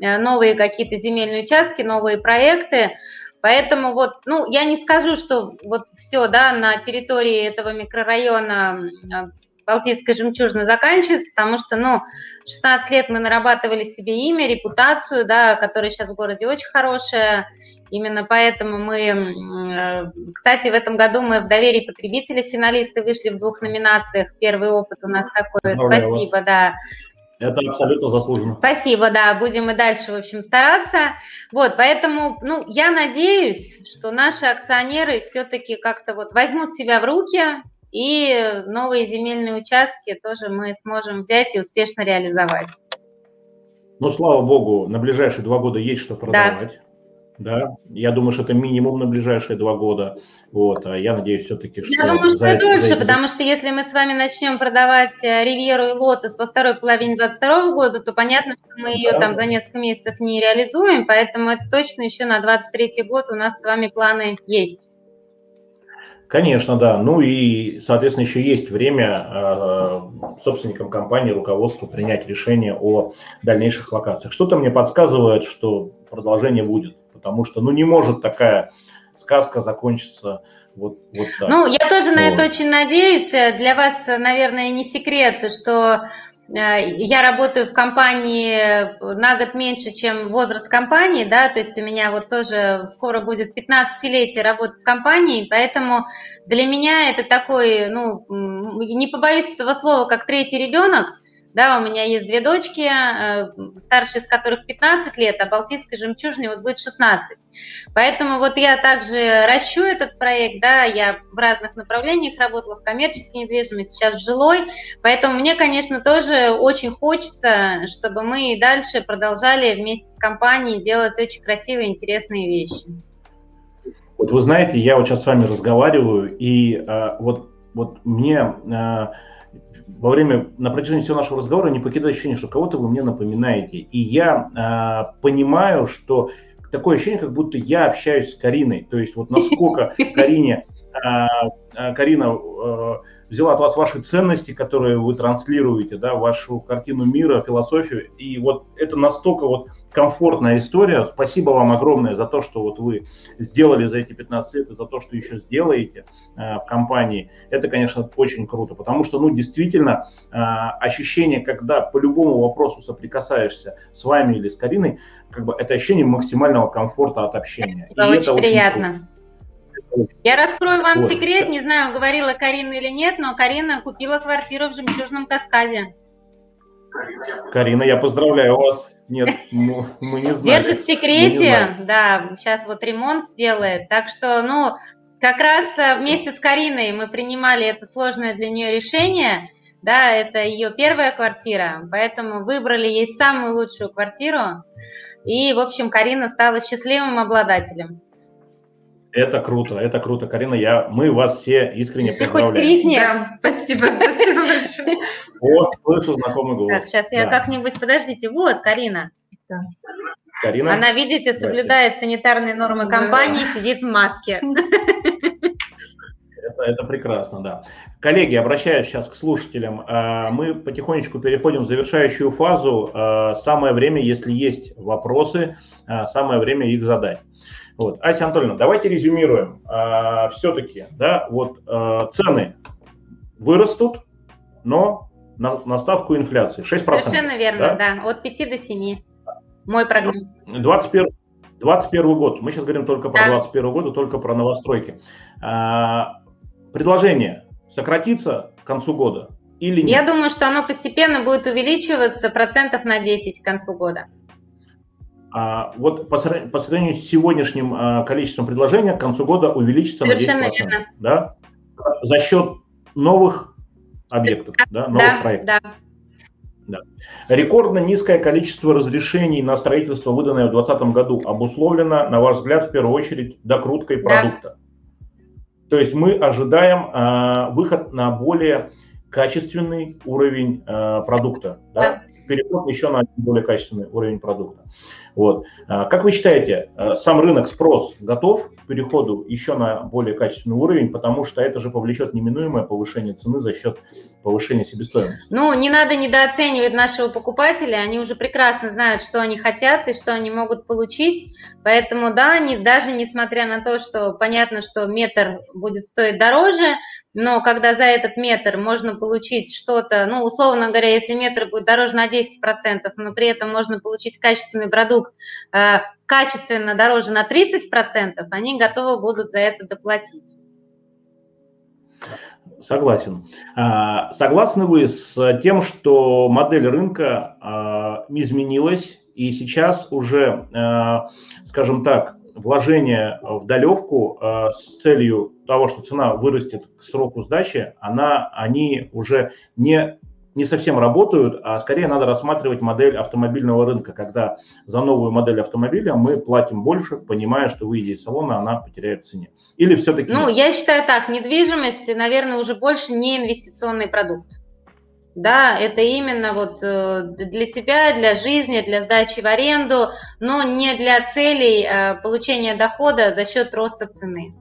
э, новые какие-то земельные участки, новые проекты, Поэтому вот, ну, я не скажу, что вот все, да, на территории этого микрорайона Балтийская жемчужина заканчивается, потому что, ну, 16 лет мы нарабатывали себе имя, репутацию, да, которая сейчас в городе очень хорошая. Именно поэтому мы, э, кстати, в этом году мы в доверии потребителей финалисты вышли в двух номинациях. Первый опыт у нас такой. Здорово. Спасибо, да. Это абсолютно заслуженно. Спасибо, да, будем и дальше, в общем, стараться. Вот, поэтому, ну, я надеюсь, что наши акционеры все-таки как-то вот возьмут себя в руки, и новые земельные участки тоже мы сможем взять и успешно реализовать. Ну, слава богу, на ближайшие два года есть что продавать. Да. да. Я думаю, что это минимум на ближайшие два года. Вот, а я надеюсь все-таки, что... Я думаю, что и дольше, эти... потому что если мы с вами начнем продавать э, Ривьеру и Лотос во второй половине 2022 года, то понятно, что мы ее да. там за несколько месяцев не реализуем, поэтому это точно еще на 2023 год у нас с вами планы есть. Конечно, да. Ну и, соответственно, еще есть время э, собственникам компании, руководству принять решение о дальнейших локациях. Что-то мне подсказывает, что продолжение будет, потому что, ну, не может такая сказка закончиться вот, вот так. Ну, я тоже вот. на это очень надеюсь. Для вас, наверное, не секрет, что я работаю в компании на год меньше, чем возраст компании, да, то есть у меня вот тоже скоро будет 15-летие работы в компании, поэтому для меня это такой, ну, не побоюсь этого слова, как третий ребенок, да, у меня есть две дочки, э, старшая из которых 15 лет, а Балтийской жемчужине вот будет 16. Поэтому вот я также ращу этот проект, да, я в разных направлениях работала, в коммерческой недвижимости, сейчас в жилой, поэтому мне, конечно, тоже очень хочется, чтобы мы и дальше продолжали вместе с компанией делать очень красивые, интересные вещи. Вот вы знаете, я вот сейчас с вами разговариваю, и э, вот, вот мне... Э, во время, на протяжении всего нашего разговора не покидает ощущение, что кого-то вы мне напоминаете. И я э, понимаю, что такое ощущение, как будто я общаюсь с Кариной. То есть вот насколько Карине, э, Карина э, взяла от вас ваши ценности, которые вы транслируете, да, вашу картину мира, философию. И вот это настолько вот комфортная история. Спасибо вам огромное за то, что вот вы сделали за эти 15 лет и за то, что еще сделаете э, в компании. Это, конечно, очень круто, потому что, ну, действительно, э, ощущение, когда по любому вопросу соприкасаешься с вами или с Кариной, как бы это ощущение максимального комфорта от общения. Это, очень, это приятно. Очень Я раскрою вам вот. секрет, не знаю, говорила Карина или нет, но Карина купила квартиру в Жемчужном Каскаде. Карина, я поздравляю вас. Нет, мы, мы не знаем. Держит в секрете, да, сейчас вот ремонт делает. Так что, ну, как раз э, вместе с Кариной мы принимали это сложное для нее решение. Да, это ее первая квартира, поэтому выбрали ей самую лучшую квартиру. И, в общем, Карина стала счастливым обладателем. Это круто, это круто, Карина. Я, мы вас все искренне Ты поздравляем. хоть крикни. Да, спасибо, спасибо большое. Вот, слышу знакомый голос. Так, сейчас да. я как-нибудь, подождите, вот, Карина. Да. Карина? Она, видите, соблюдает санитарные нормы компании, да. сидит в маске. Это, это прекрасно, да. Коллеги, обращаюсь сейчас к слушателям. А, мы потихонечку переходим в завершающую фазу. А, самое время, если есть вопросы, а, самое время их задать. Вот. Ася Анатольевна, давайте резюмируем. А, все-таки, да, вот а, цены вырастут, но на, на ставку инфляции 6%. Совершенно верно, да? да, от 5 до 7. Мой прогноз. 21, 21 год. Мы сейчас говорим только про да. 21 год только про новостройки. А, предложение сократится к концу года или нет? Я думаю, что оно постепенно будет увеличиваться процентов на 10 к концу года. А, вот по, по сравнению с сегодняшним а, количеством предложений к концу года увеличится Совершенно на 10%. Верно. Да? За счет новых объектов, да, новых да, проектов. Да. Да. Рекордно низкое количество разрешений на строительство, выданное в 2020 году, обусловлено, на ваш взгляд, в первую очередь, докруткой продукта. Да. То есть мы ожидаем э, выход на более качественный уровень э, продукта. Да? Да. Переход еще на более качественный уровень продукта. Вот. А, как вы считаете, а, сам рынок спрос готов к переходу еще на более качественный уровень, потому что это же повлечет неминуемое повышение цены за счет повышения себестоимости? Ну, не надо недооценивать нашего покупателя, они уже прекрасно знают, что они хотят и что они могут получить, поэтому да, они даже несмотря на то, что понятно, что метр будет стоить дороже, но когда за этот метр можно получить что-то, ну, условно говоря, если метр будет дороже на 10%, но при этом можно получить качественный продукт, продукт э, качественно дороже на 30%, они готовы будут за это доплатить. Согласен. А, согласны вы с тем, что модель рынка а, изменилась, и сейчас уже, а, скажем так, вложение в долевку с целью того, что цена вырастет к сроку сдачи, она, они уже не не совсем работают, а скорее надо рассматривать модель автомобильного рынка, когда за новую модель автомобиля мы платим больше, понимая, что выйдя из салона, она потеряет в цене. Или все-таки... Ну, я считаю так, недвижимость, наверное, уже больше не инвестиционный продукт. Да, это именно вот э, для себя, для жизни, для сдачи в аренду, но не для целей э, получения дохода за счет роста цены.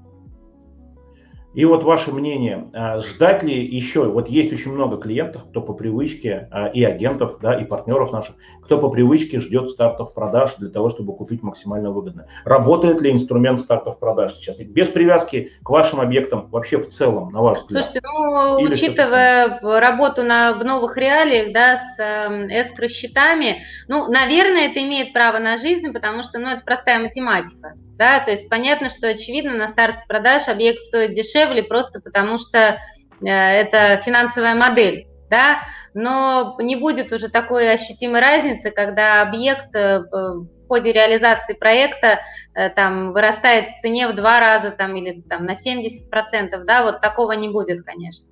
И вот ваше мнение, а, ждать ли еще, вот есть очень много клиентов, кто по привычке, а, и агентов, да, и партнеров наших, кто по привычке ждет стартов продаж для того, чтобы купить максимально выгодно. Работает ли инструмент стартов продаж сейчас? Без привязки к вашим объектам вообще в целом, на ваш взгляд? Слушайте, ну, Или учитывая работу на, в новых реалиях, да, с эскро-счетами, ну, наверное, это имеет право на жизнь, потому что, ну, это простая математика да, то есть понятно, что очевидно на старте продаж объект стоит дешевле просто потому, что э, это финансовая модель, да, но не будет уже такой ощутимой разницы, когда объект э, в ходе реализации проекта э, там вырастает в цене в два раза там или там на 70%, да, вот такого не будет, конечно.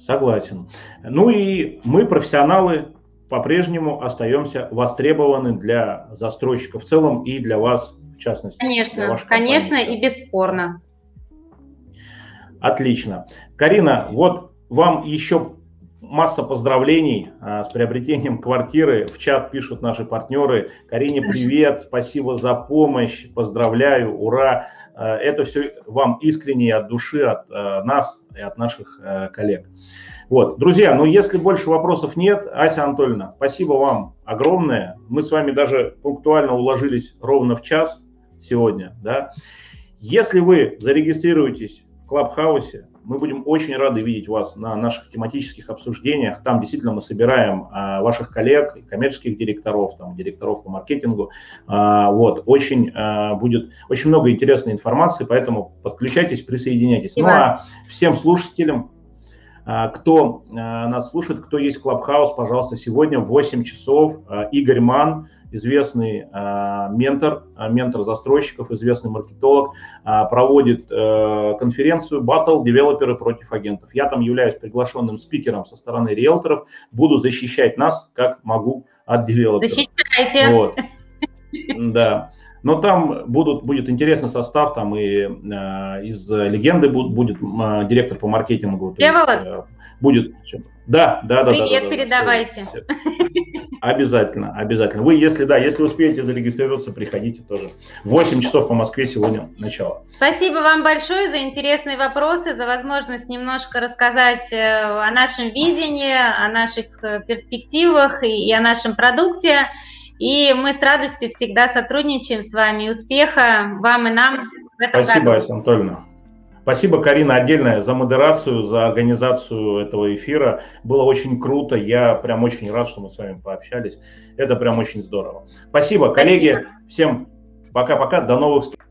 Согласен. Ну и мы, профессионалы, по-прежнему остаемся востребованы для застройщиков в целом и для вас в частности. Конечно, конечно и бесспорно. Отлично. Карина, вот вам еще масса поздравлений а, с приобретением квартиры. В чат пишут наши партнеры. Карине привет, спасибо за помощь, поздравляю, ура. А, это все вам искренне от души, от а, нас и от наших а, коллег. Вот, друзья, ну если больше вопросов нет, Ася Анатольевна, спасибо вам огромное. Мы с вами даже пунктуально уложились ровно в час сегодня, да. Если вы зарегистрируетесь в Клабхаусе, мы будем очень рады видеть вас на наших тематических обсуждениях. Там действительно мы собираем а, ваших коллег, коммерческих директоров, там, директоров по маркетингу. А, вот, очень а, будет очень много интересной информации, поэтому подключайтесь, присоединяйтесь. Ну а всем слушателям а, кто а, нас слушает, кто есть Clubhouse, пожалуйста, сегодня в 8 часов а, Игорь Ман, известный ментор, ментор застройщиков, известный маркетолог, проводит э, конференцию «Батл. Девелоперы против агентов». Я там являюсь приглашенным спикером со стороны риэлторов, буду защищать нас, как могу, от девелоперов. Защищайте. Вот. Да. Но там будут, будет интересный состав, там и э, из легенды будет, будет э, директор по маркетингу. есть, э, будет. Да, да, да. Привет да, да, передавайте. Все, все. Обязательно, обязательно. Вы, если да, если успеете зарегистрироваться, приходите тоже. 8 часов по Москве сегодня начало. Спасибо вам большое за интересные вопросы, за возможность немножко рассказать э, о нашем видении, о наших э, перспективах и о нашем продукте. И мы с радостью всегда сотрудничаем с вами. Успеха вам и нам в этом Спасибо, году. Ася Анатольевна. Спасибо, Карина, отдельное за модерацию, за организацию этого эфира. Было очень круто. Я прям очень рад, что мы с вами пообщались. Это прям очень здорово. Спасибо, коллеги. Спасибо. Всем пока-пока. До новых встреч.